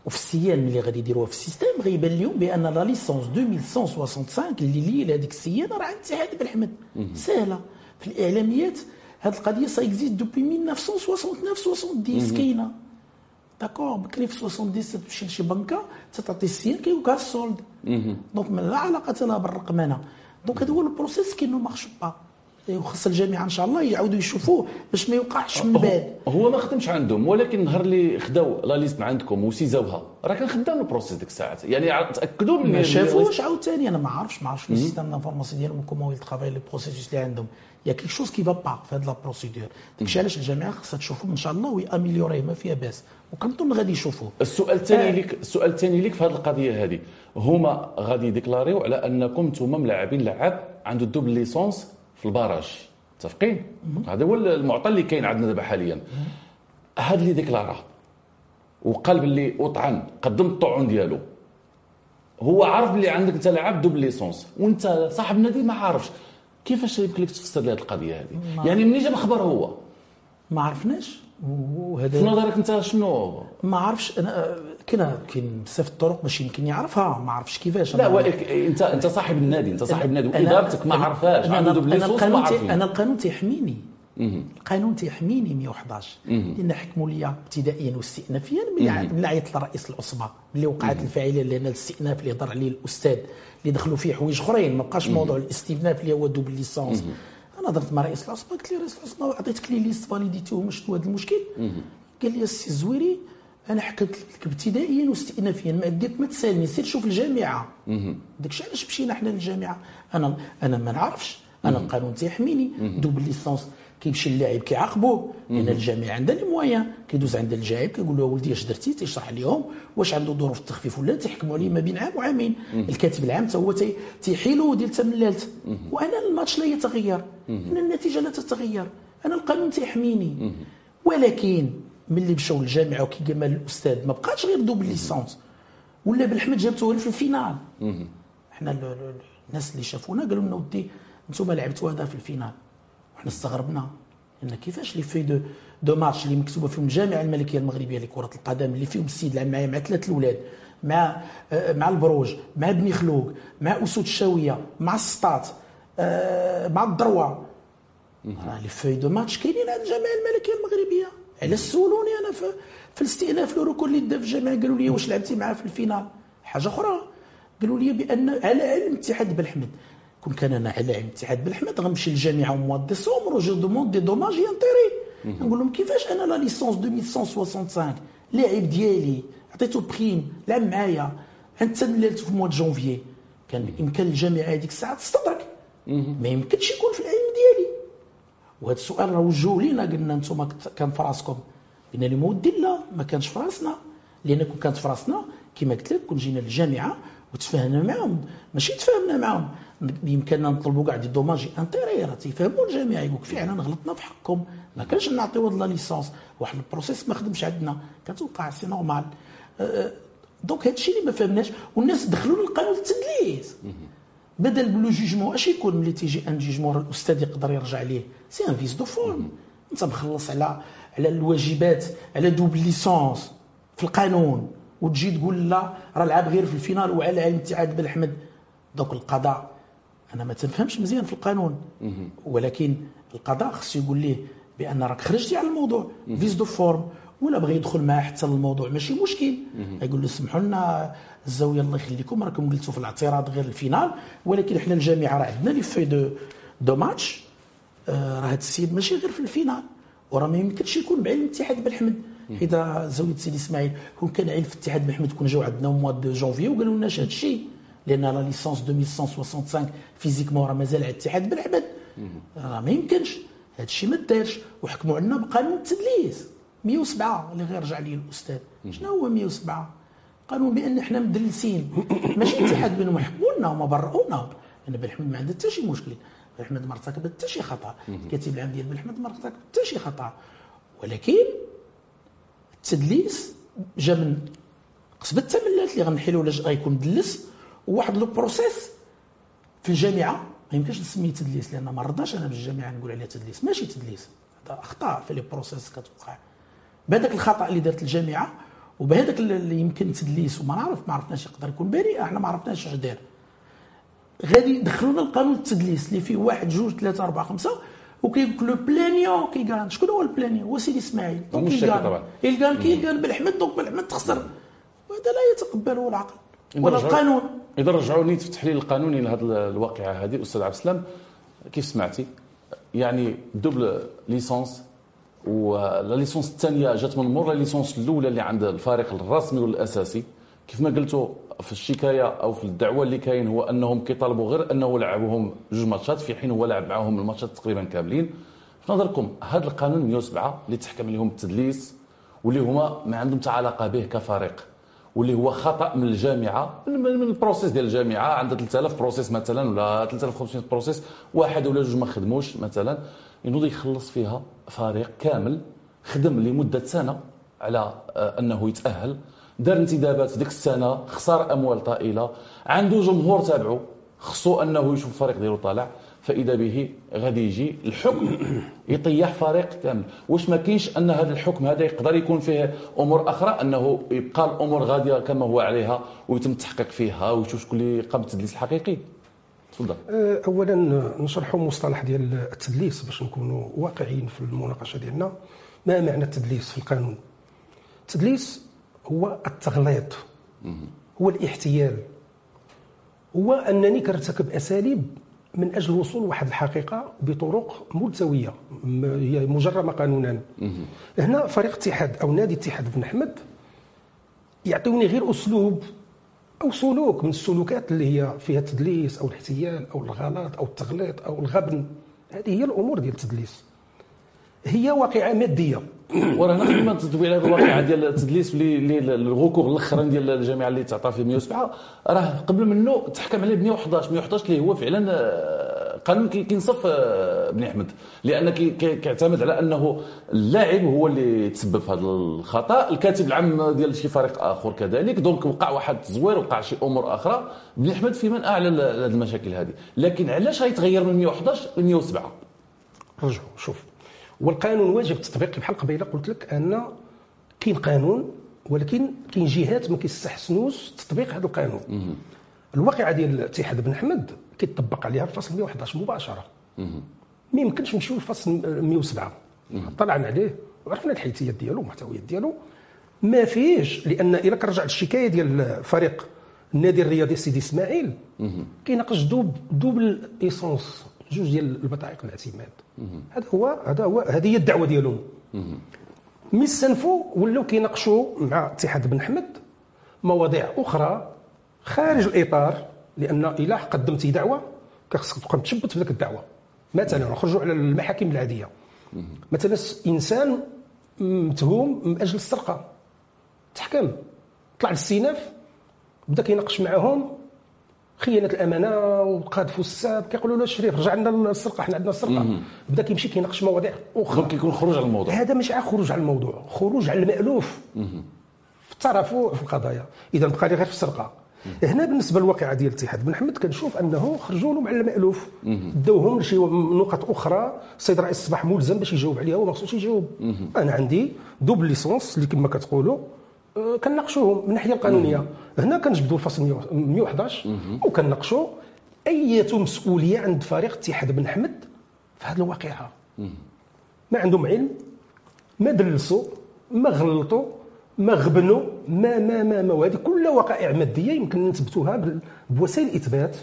وفي ال CIN ملي غادي يديروها في ال système غيبان لهم بأن la licence 2165 اللي لي لهذيك ال CIN راه عند اتحاد بن حمد سهلة. في الإعلاميات هذه القضية ça existe depuis 1969 70 كاينة. d'accord بكري في 70 تمشي لشي بنكه تعطي ال CIN كيوقع ال solde donc ما لا علاقة لها بالرقمنه donc هذا هو ال processus qui ne marche pas وخاص الجامعة إن شاء الله يعاودوا يشوفوه باش ما يوقعش من بعد. هو ما خدمش عندهم ولكن النهار اللي خداو la liste من عندكم و saisis اوها راه كان خدام ال processus ديك الساعات يعني تأكدوا من ما شافوش عاوتاني أنا ما عارفش ما عارفش le système d'information ديالهم comment يترافاي les processus اللي عندهم. y a quelque chose qui va pas في هاد la procédure داكشي علاش الجامعة خاصها تشوفهم ان شاء الله و يaméliorer ما فيها باس وكنظن غادي يشوفوه السؤال الثاني آه. ليك السؤال الثاني ليك في هذه القضية هذه. هما غادي يdéclarer يو على أنكم أنتم ملاعبين لعاب عنده ال double licence في ال barrage. متفقين؟ هذا هو المعطى اللي كاين عندنا دابا حاليا. هذا اللي déclara. وقال باللي وطعن قدم الطعون ديالو. هو عارف باللي عندك انت لاعب double licence. وانت صاحب النادي ما عارفش. كيفاش يمكن لك تفسر لي هذه القضية هذه يعني منين جاب الخبر هو؟ ما عرفناش. في وهذا نظرك انت شنو ما عرفش. أنا كاين كاين بزاف الطرق باش يمكن يعرفها. ما عرفش كيفاش. لا وإك- انت انت صاحب النادي. انت صاحب النادي. وإدارتك ما double licence ما القانون أنا القانون تيحميني. القانون تيحميني 111 لأن حكموا لي ابتدائيا واستئنافيا من عيط لرئيس العصبة اللي وقعت الفاعله لأن الاستئناف اللي هضر عليه الأستاذ اللي دخلوا فيه حوايج أخرين. ما بقاش موضوع الاستئناف اللي هو double licence أنا هضرت مع رئيس العصبة قلت له رئيس العصبة عطيتك les listes validées تي شنو هذا المشكل. قال لي السي الزويري أنا حكيت لك ابتدائيا واستئنافيا ما ديك ما تسالني سير شوف الجامعة. داكشي علاش مشينا حنا للجامعة؟ أنا أنا ما نعرفش. أنا القانون تيحميني. double licence كيمشي اللاعب كيعاقبوه لأن الجامعة عندها les moyens. كيدوز عند اللاعب كيقول له ولدي اش درتي؟ تيشرح لهم واش عنده ظروف التخفيف ولا تيحكموا عليه ما بين عام وعامين. الكاتب العام حتى هو تي- تيحيلو ديال تملالت وأنا الماتش لا يتغير. إن النتيجة لا تتغير. أنا القانون تيحميني. ولكن ملي مشاو للجامعة وكي قال الأستاذ ما بقاش غير double licence ولا بن حمد جابته غير في ال finale. ال- الناس اللي شافونا قالوا لنا ودي أنتم لعبتوا هذا في ال finale. وحنا استغربنا إن كيفاش les feuilles de de match اللي مكتوبة فيهم الجامعة الملكية المغربية لكرة القدم اللي فيهم السيد لعب معايا مع ثلاث الاولاد مع آه، مع البروج مع بني خلوق مع أسود الشاوية مع السطات آه، مع الدروة. راه les feuilles de match كاينين عند الجامعة الملكية المغربية. علاش سولوني أنا في, في الاستئناف ال recours اللي دا في الجامعة قالوا لي واش لعبتي معاه في ال finale. حاجة أخرى قالوا لي بان على علم اتحاد بن أحمد. كون كان أنا على علم اتحاد بن أحمد غنمشي للجامعة mois décembre je demande des dommages-intérêts نقول لهم كيفاش أنا la licence 2165 لاعب ديالي عطيته prime لعب معايا عند تمللت في mois janvier. كان بامكان الجامعة هذيك الساعة تستدرك. ما يمكنش يكون في العلم ديالي. وهذا السؤال راه وجهوه لينا قلنا أنتم كان في راسكم. قلنا لهم ودي لا ما كانش في راسنا. لأن كون كانت في راسنا كما قلت لك كون جينا للجامعة وتفاهمنا معاهم. ماشي تفاهمنا معاهم. بامكاننا نطلبوا كاع des dommages-intérêts راه تيفهموا الجامعة يقول فعلا غلطنا في حقكم. ما كانش نعطيو هاد la licence واحد ال process ما خدمش عندنا. كتوقع c'est normal. أه، donc هادشي اللي ما فهمناش. والناس دخلوا للقانون التدليس. بدل ب le jugement اش يكون ملي تيجي un jugement؟ الاستاذ يقدر يرجع ليه. c'est un vice de forme. انت مخلص على على الواجبات على double licence في القانون. وتجي تقول لا راه لعب غير في ال finale وعلى علم اتحاد بن أحمد. donc القضاء أنا ما تنفهمش مزيان في القانون. ولكن القضاء خصو يقول ليه؟ بأن راك خرجتي على الموضوع vice de forme ولا بغى يدخل معاه حتى للموضوع ماشي مشكل. يقول له سمحوا لنا الزاوية الله يخليكم راكم قلتوا في الاعتراض غير ال finale. ولكن إحنا الجامعة راه عندنا les feuilles de de match راه هذا السيد ماشي غير في ال finale. وراه ما يمكنش يكون بعلم الاتحاد بن حمد اذا زاوية سيدي إسماعيل كون كان علم في الاتحاد بن حمد كون جاو عندنا mois de janvier وقالوا لنا هذا الشيء لأن la licence 2165 physiquement راه مازال على الاتحاد بن حمد راه ما يمكنش. هذا الشيء ما دارش. وحكموا عندنا بقانون التدليس. 107 اللي غير رجع لي الأستاذ. شنو هو 107 قالوا بأن إحنا مدلسين. ماشي الاتحاد بينهم. حكموا لنا وما برؤونا لأن بن حمد ما عنده حتى شي مشكل. بن حمد ما ارتكب حتى شي خطأ. الكاتب العام ديال بن حمد ما ارتكب حتى شي خطأ. ولكن التدليس جا من قصب التملات اللي غنحيلو ولا غيكون مدلس. وواحد لو بروسيس في الجامعة ما يمكنش نسميه تدليس لأن ما رضاش أنا بالجامعة نقول عليها تدليس. ماشي تدليس هذا أخطاء في les process كتوقع. بهذاك الخطأ اللي دارت الجامعة وبهذاك اللي يمكن تدليس وما نعرف ما عرفناش يقدر يكون بريء إحنا ما عرفناش اش دار غادي يدخلونا القانون التدليس اللي فيه واحد جوج ثلاثة أربعة خمسة وكيقول le plaignant كي gagne شكون هو ال plaignant هو سيدي إسماعيل. الشاكي طبعا. الكان كي gagne بن أحمد donc بن أحمد تخسر. وهذا لا يتقبله العقل. ولا القانون. إذا رجعوني في التحليل القانوني لهذه الواقعة هذه أستاذ عبد السلام كيف سمعتي؟ يعني double licence ولا licence الثانية جات من مور la licence الأولى اللي عند الفريق الرسمي والأساسي. كيف ما قلتوا في الشكاية أو في الدعوة اللي كاين هو أنهم كيطالبوا غير أنه لعبوهم جوج ماتشات في حين هو لعب معاهم الماتشات تقريبا كاملين. في نظركم هذا القانون 107 اللي تحكم عليهم التدليس واللي هما ما عندهم حتى علاقة به كفريق. واللي هو خطأ من الجامعة من ال process ديال الجامعة. عندها 3000 process مثلا ولا 3500 process واحد ولا جوج ما خدموش مثلا. ينوض يخلص فيها فريق كامل خدم لمدة سنة على آه، أنه يتأهل. دار انتدابات ديك السنة خسر أموال طائلة. عنده جمهور تابعه خصو أنه يشوف الفريق ديالو طالع. فإذا به غادي يجي الحكم. يطيح فريق كامل. واش ما كاينش أن هذا الحكم هذا يقدر يكون فيه أمور أخرى؟ أنه يبقى الأمور غادية كما هو عليها ويتم التحقيق فيها ويشوف شكون اللي قام بالتدليس الحقيقي. تفضل. أه، اولا نشرحوا مصطلح ديال التدليس باش نكونوا واقعيين في المناقشة ديالنا. ما معنى التدليس في القانون؟ التدليس هو التغليط. هو الاحتيال. هو أنني كنرتكب أساليب من أجل الوصول لواحد الحقيقة بطرق ملتوية هي مجرمه قانونا. هنا فريق اتحاد أو نادي اتحاد بن أحمد يعطيوني غير أسلوب أو سلوك من السلوكات اللي هي فيها التدليس أو الاحتيال أو الغلط أو التغليط أو الغبن. هذه هي الأمور ديال التدليس. هي واقعة مادية. ورانا قبل ما تدوي على الواقعه ديال التدليس اللي ال recours الاخرين ديال الجامعة اللي تعطى في 107 راه قبل منه تحكم عليه ب 111 111 اللي هو فعلا آه، قانون كينصف آه، بن أحمد. لأن كيعتمد على أنه اللاعب هو اللي تسبب في هذا الخطأ. الكاتب العام ديال شي فريق آخر كذلك. donc وقع واحد التزوير وقع شي أمور أخرى. بن أحمد في من اعلى هذه المشاكل هذه. لكن علاش غيتغير من 111 ل 107 رجعوا شوف. والقانون واجب التطبيق بحال قبيلة قلت لك أن كاين قانون ولكن كاين جهات ما كيستحسنوش تطبيق هذا القانون. الواقعة ديال الاتحاد بن أحمد كيطبق عليها الفصل 111 مباشرة. ما يمكنش نمشيو للفصل 107 طلعنا عليه وعرفنا الحيثيات ديالو والمحتويات ديالو. ما فيهش لأن إلا كرجعت الشكايه ديال فريق النادي الرياضي سيدي إسماعيل كيناقش doub double licence جوج ديال البطائق الاعتماد. هذا هو هذا هو هذه هي الدعوة ديالهم. mais استنفوا ولاو كيناقشوا مع اتحاد بن حمد مواضيع أخرى خارج الإطار لأن إلا قدمتي دعوة خصك تبقى متشبت بذاك الدعوة. مثلا نخرجوا على المحاكم العادية. مثلا إنسان متهوم من أجل السرقة. تحكم. طلع للسيناف بدأ كيناقش معاهم. خيانه الأمانة وقذف الساب كيقولوا له الشريف رجع لنا السرقة حنا عندنا السرقة. بدا كيمشي كيناقش مواضيع أخرى. دونك كيكون خروج على الموضوع. هذا مش خروج على الموضوع خروج على المألوف. في الترافع في القضايا. إذا بقى لي غير في السرقة. هنا بالنسبة للواقعه ديال الاتحاد بن حمد كنشوف أنه خرجوا له مع المألوف. داوهم لشي نقط أخرى. السيد الرئيس اصبح ملزم باش يجاوب عليها وما خصوش يجاوب أنا عندي double licence اللي كما كتقولوا. آه، كنناقشوهم من الناحيه القانونية. هنا كنجبدوا الفصل 111 وكنناقشوا اي مسؤولية عند فريق اتحاد بن حمد في هذه الواقعة. ما عندهم علم ما دلسوا ما غلطوا ما غبنوا ما ما ما ما. وهذه كلها وقائع مادية يمكن نثبتوها بوسائل إثبات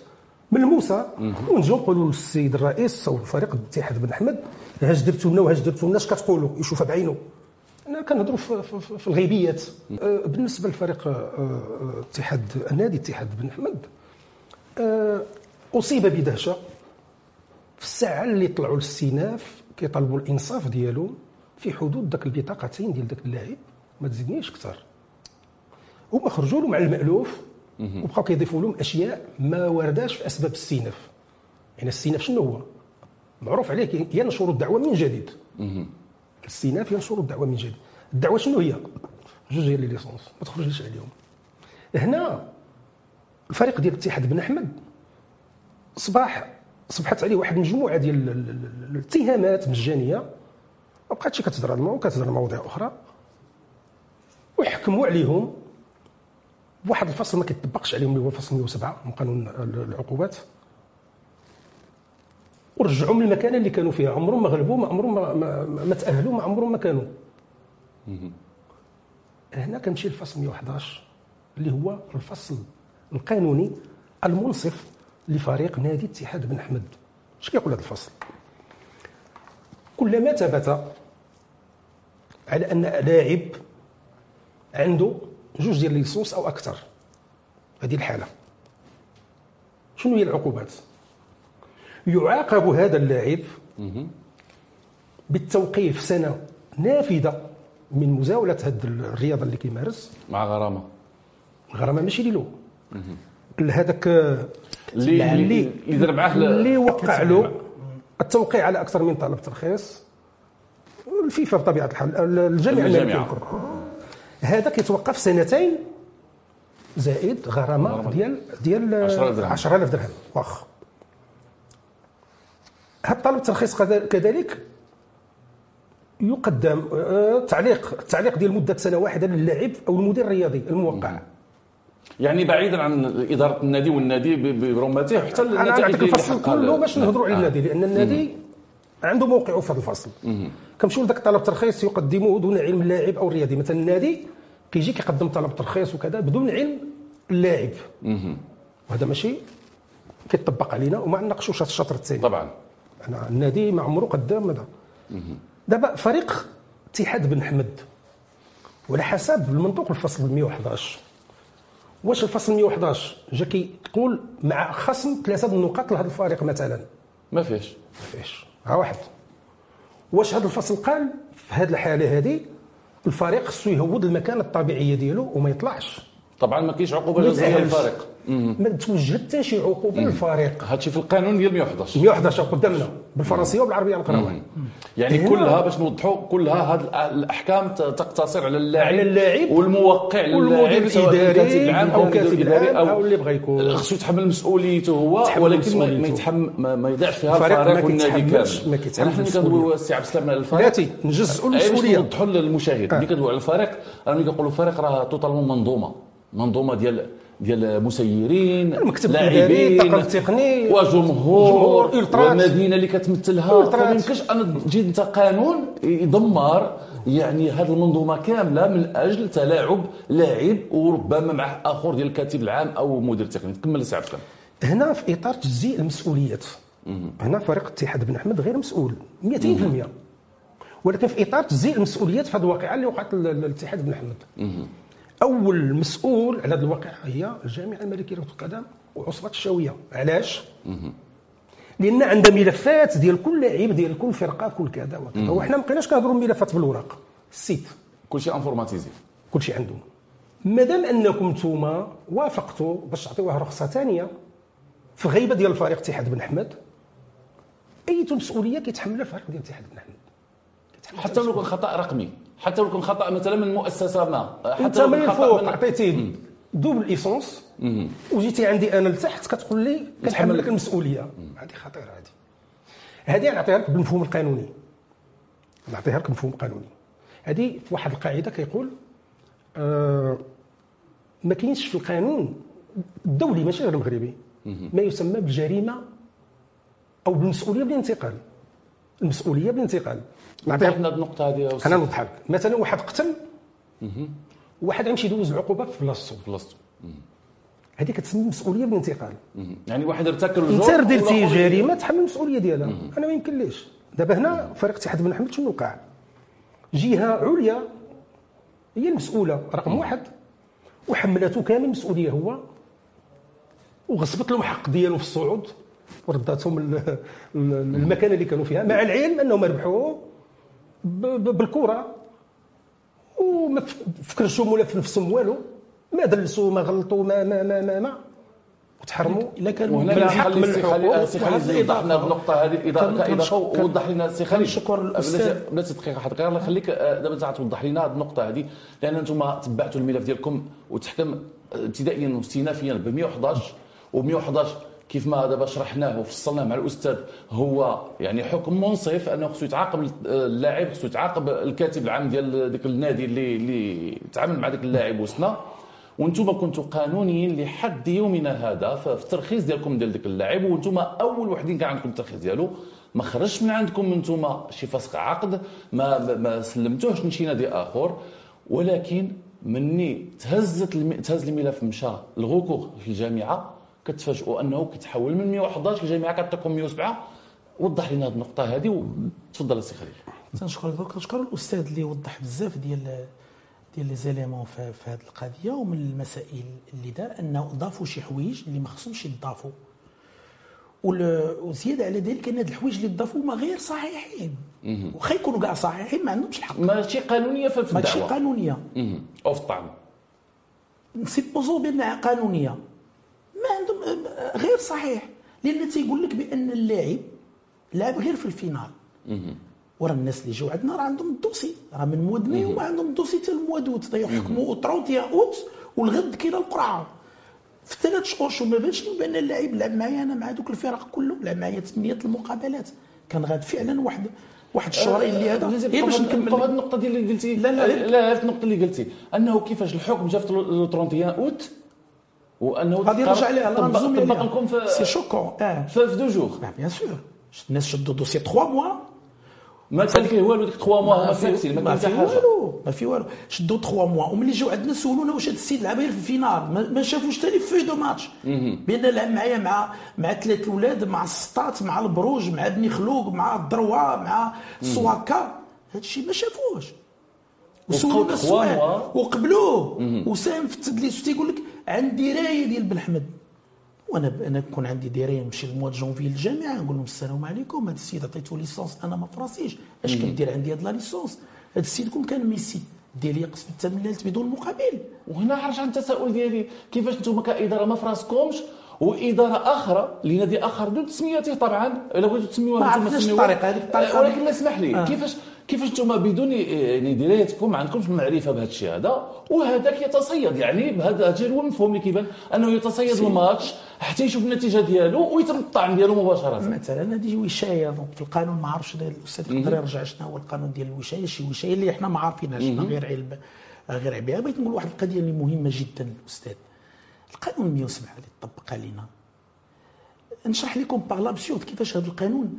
ملموسه ونجيو نقولوا للسيد الرئيس أو فريق الاتحاد بن احمد هاش درتوا لنا وهاش درتوا لنا اش كتقولوا؟ يشوفها بعينه أنا كنهضروا في, في, في الغيبيات. أه، بالنسبة لفريق اتحاد أه، النادي اتحاد بن أحمد أصيب بدهشة. في الساعة اللي طلعوا للسيناف كيطالبوا الإنصاف ديالهم في حدود ذاك البطاقتين ديال ذاك اللاعب. ما تزيدنيش أكثر. هما خرجوا له مع المألوف وبقاو كيضيفوا لهم أشياء ما وارداش في أسباب الاستيناف يعني الاستيناف شنو هو؟ معروف عليه ينشر الدعوة من جديد. الاستيناف ينشر الدعوه من جديد. الدعوة شنو هي؟ جوج ديال les licences ما تخرجليش عليهم. هنا الفريق ديال الاتحاد بن أحمد صباح صبحت عليه واحد المجموعة ديال الاتهامات مجانية ما بقاتش كتهضر على وكتهضر مواضيع أخرى ويحكموا عليهم. بواحد الفصل ما كيطبقش عليهم اللي هو الفصل 107 من قانون العقوبات. ورجعوا من المكانه اللي كانوا فيها عمرهم ما غلبوا ما عمرهم ما, ما, ما تأهلوا ما عمرهم ما كانوا. هنا كنمشي للفصل 111 اللي هو الفصل القانوني المنصف لفريق نادي اتحاد بن أحمد. اش كيقول هذا الفصل؟ كلما ثبت على أن لاعب عنده جوج ديال ليسونس أو أكثر. هذه الحالة. شنو هي العقوبات؟ يعاقب هذا اللاعب بالتوقيف سنة نافذة من مزاولة هذه الرياضة اللي كيمارس. مع غرامة. الغرامه ماشي له هذاك اللي اللي اللي معاه اللي وقع له التوقيع على أكثر من طلب ترخيص. الفيفا بطبيعة الحال الجامعة هذا كيتوقف سنتين زائد غرامة ديال ديال 10000 درهم. واخ هذا الطلب الترخيص كذلك يقدم آه، تعليق التعليق ديال مدة سنة واحدة للاعب أو المدير الرياضي الموقع. يعني بعيدا عن إدارة النادي والنادي برمته حتى أنا نعطيك الفصل كله باش نهضروا على النادي لأن النادي عنده موقعه في هذا الفصل. كنمشيو لذاك طلب ترخيص يقدمه دون علم اللاعب أو الرياضي. مثلا النادي كيجي كيقدم طلب ترخيص وكذا بدون علم اللاعب. وهذا ماشي كيطبق علينا وما نناقشوش هذا الشطر الثاني طبعا. أنا النادي ما عمره قدام هذا. دابا فريق اتحاد بن حمد وعلى حسب المنطوق الفصل 111 واش الفصل 111 جا كيقول مع خصم ثلاثة النقاط لهذا الفريق مثلا. ما فيش ما فيش ها واحد. واش هذا الفصل قال؟ في هذه الحالة هذه الفريق خصو يهود المكانة الطبيعية ديالو وما يطلعش. طبعا ما كاينش عقوبة جزائيه للفريق ما توجه حتى شي عقوبة للفريق. هادشي في القانون ديال 111 111 قدامنا بالفرنسية وبالعربية نقراوها يعني كلها باش نوضحوا كلها هذه الأحكام تقتصر على اللاعب على اللاعب والموقع للاعب الكاتب العام أو الكاتب العام أو اللي بغى يكون. خصو يتحمل مسؤوليته هو ولكن ما يتحمل ما يضيعش فيها الفريق والنادي كامل. ما كيتحملش حنا كندويو السي عبد السلام على الفريق بلاتي نجزئوا المسؤولية. نوضحوا للمشاهد. ملي كندويو على الفريق راه ملي كنقولوا الفريق راه totalement منظومة. منظومة ديال ديال مسيرين المكتب لاعبين الطاقم التقني وجمهور والمدينة اللي كتمثلها. فما يمكنش أن تجي انت قانون يدمر يعني هذه المنظومة كاملة من أجل تلاعب لاعب وربما مع آخر ديال الكاتب العام أو مدير تقني. تكمل سي عبد هنا في إطار تجزيء المسؤوليات. هنا فريق اتحاد بن أحمد غير مسؤول 200% ولكن في إطار تجزيء المسؤوليات في هذه الواقعه اللي وقعت للاتحاد بن أحمد. أول مسؤول على هذه الواقعة هي الجامعة الملكية لكرة القدم وعصبة الشاويه علاش؟ لأن عندها ملفات ديال كل لاعب ديال كل فرقة كل كذا وكذا. وحنا ما بقيناش كنهضروا الملفات بالورق ال site. كلشي informatisé. كلشي عندهم. مادام أنكم نتوما وافقتوا باش تعطيوها رخصة ثانية في غيبة ديال الفريق اتحاد بن أحمد أي مسؤولية كيتحملها الفريق ديال اتحاد بن أحمد؟ حتى لو كان خطأ رقمي. حتى لو كان خطأ مثلا من مؤسسة ما حتى انت من الفوق عطيتي double licence. وجيتي عندي أنا لتحت كتقول لي كنحمل لك المسؤولية. هذه خطيرة هذه. هذه نعطيها لك بالمفهوم القانوني. نعطيها لك بالمفهوم القانوني. هذه في واحد القاعدة كيقول آه ما كاينش في القانون الدولي ماشي غير المغربي. ما يسمى بالجريمة أو بالمسؤولية بالانتقال. المسؤولية بالانتقال. نعطيك هذه النقطة هذه أنا نوضح لك مثلا واحد قتل. واحد غيمشي يدوز العقوبة في بلاصتو في بلاصتو هذه كتسمى مسؤولية بالانتقال يعني واحد ارتكب الجرم انت درتي جريمه تحمل المسؤولية ديالها. أنا ما يمكنليش دابا هنا فريق اتحاد بن حمد شنو وقع؟ جهة عليا هي المسؤولة رقم واحد. وحملته كامل المسؤوليه هو. وغصبت لهم الحق ديالهم في الصعود. ورداتهم المكانة اللي كانوا فيها. مع العلم أنهم ربحوا بالكره وما فكرشوا ولا في نفسهم والو. ما دلسوا ما غلطوا ما ما ما ما, ما. وتحرموا. إلا كانوا من الحق من الحقوق. سي خالد يوضح لنا النقطه هذه كاضافه ووضح لنا سي خالد الأستاذ. بلاتي دقيقة واحد الله يخليك. آه، دابا توضح لنا هذه النقطة هذه. لأن أنتم تبعتوا الملف ديالكم وتحكم ابتدائيا واستئنافيا ب 111 و 111 كيف ما دابا شرحناه وفصلناه مع الأستاذ هو يعني حكم منصف أنه خصو يتعاقب اللاعب خصو يتعاقب الكاتب العام ديال ذاك النادي اللي اللي تعامل مع ذاك اللاعب وسنا. وأنتم كنتوا قانونيين لحد يومنا هذا في الترخيص ديالكم ديال ذاك اللاعب. وأنتم أول وحدين كان عندكم الترخيص ديالو. ما خرجش من عندكم أنتم شي فسخ عقد ما ما سلمتوهش لشي نادي آخر. ولكن مني تهزت تهز الملف مشى الغوكور في الجامعة. كتفاجئوا أنه كيتحول من 111 الجامعة كتعطيكم 107 وضح لنا هذه النقطة هذه وتفضل السي خليل. تنشكر كنشكر الاستاذ اللي وضح بزاف ديال ديال لي زيليمون في, في هذه القضية. ومن المسائل اللي دار انه ضافوا شي حوايج اللي ما خصهمش يضافوا. وزيادة على ذلك أن هاد الحوايج اللي ضافوا ما غير صحيحين. واخا يكونوا كاع صحيحين ما عندهمش الحق. ماشي قانونية في الدعوه ماشي قانونية. أو في الطعن. supposons بأنها قانونية. ما عندهم غير صحيح. لأن تيقول لك بأن اللاعب لعب غير في finale. ورا الناس اللي جاو عندنا راه عندهم الدوسي. راه من mois de mai وما عندهم dossier حتى ال mois d'août تيحكموا 31 اوت والغد كاينة القرعة. في ثلاث شهور شو ما بانش بأن اللاعب لعب معايا أنا مع دوك الفرق كلهم. لعب معايا ثمانيه المقابلات. كان غاد فعلا واحد واحد الشهرين اللي هذا. غير باش نكمل. هذه النقطة ديال اللي قلتي؟ لا لا. لا هذه النقطة اللي قلتي. أنه كيفاش الحكم جا في 31 اوت وأنه غادي نرجع لها طبق طبق لكم في سي شوكون آه في deux jours bien sûr الناس شدوا dossier 3 mois ما كان فيه والو ديك 3 mois ما فيه ما فيه والو. ما فيه والو. شدوا 3 mois وملي جاو عندنا سولونا واش هذا السيد لعب غير في ال finale. ما, شافوش ثاني في deux matchs بان لعب معايا مع مع ثلاث الاولاد مع السطات مع البروج مع بني خلوق مع الدروة مع السواكا هذا الشيء ما شافوش وسولونا السؤال وقبلوه. وساهم في التدليس تيقول لك عندي درايه ديال بن حمد وأنا أنا كون عندي درايه نمشي ل mois janvier للجامعه نقول لهم السلام عليكم. هذا السيد عطيته licence أنا ما فراسيش. أش كدير عندي هذا la licence هذا السيد كون كان Messi دير لي قسم التملالت بدون مقابل. وهنا عن التساؤل ديالي. كيفاش أنتم كإدارة ما فراسكمش؟ وإدارة أخرى لنادي آخر دون تسميته طبعا. إلا بغيتوا تسميوها ما عرفناش الطريقة هذيك الطريقة ولكن لا اسمح لي. آه. كيفاش كيفاش أنتم بدون يعني درايتكم ما عندكمش معرفة بهذا الشيء هذا؟ وهذاك يتصيد يعني بهذا الشيء هو المفهوم اللي كيبان أنه يتصيد الماتش حتى يشوف النتيجة ديالو ويتم الطعن ديالو مباشرة. مثلا هذه وشاية في القانون ما عرفش الأستاذ يقدر يرجع شنو هو القانون ديال الوشاية شي وشاية اللي إحنا ما عارفينهاش غير علم غير بها بغيت نقول واحد القضية اللي مهمة جدا الاستاذ القانون 107 اللي طبق علينا. نشرح لكم باغ لابسيورد كيفاش هذا القانون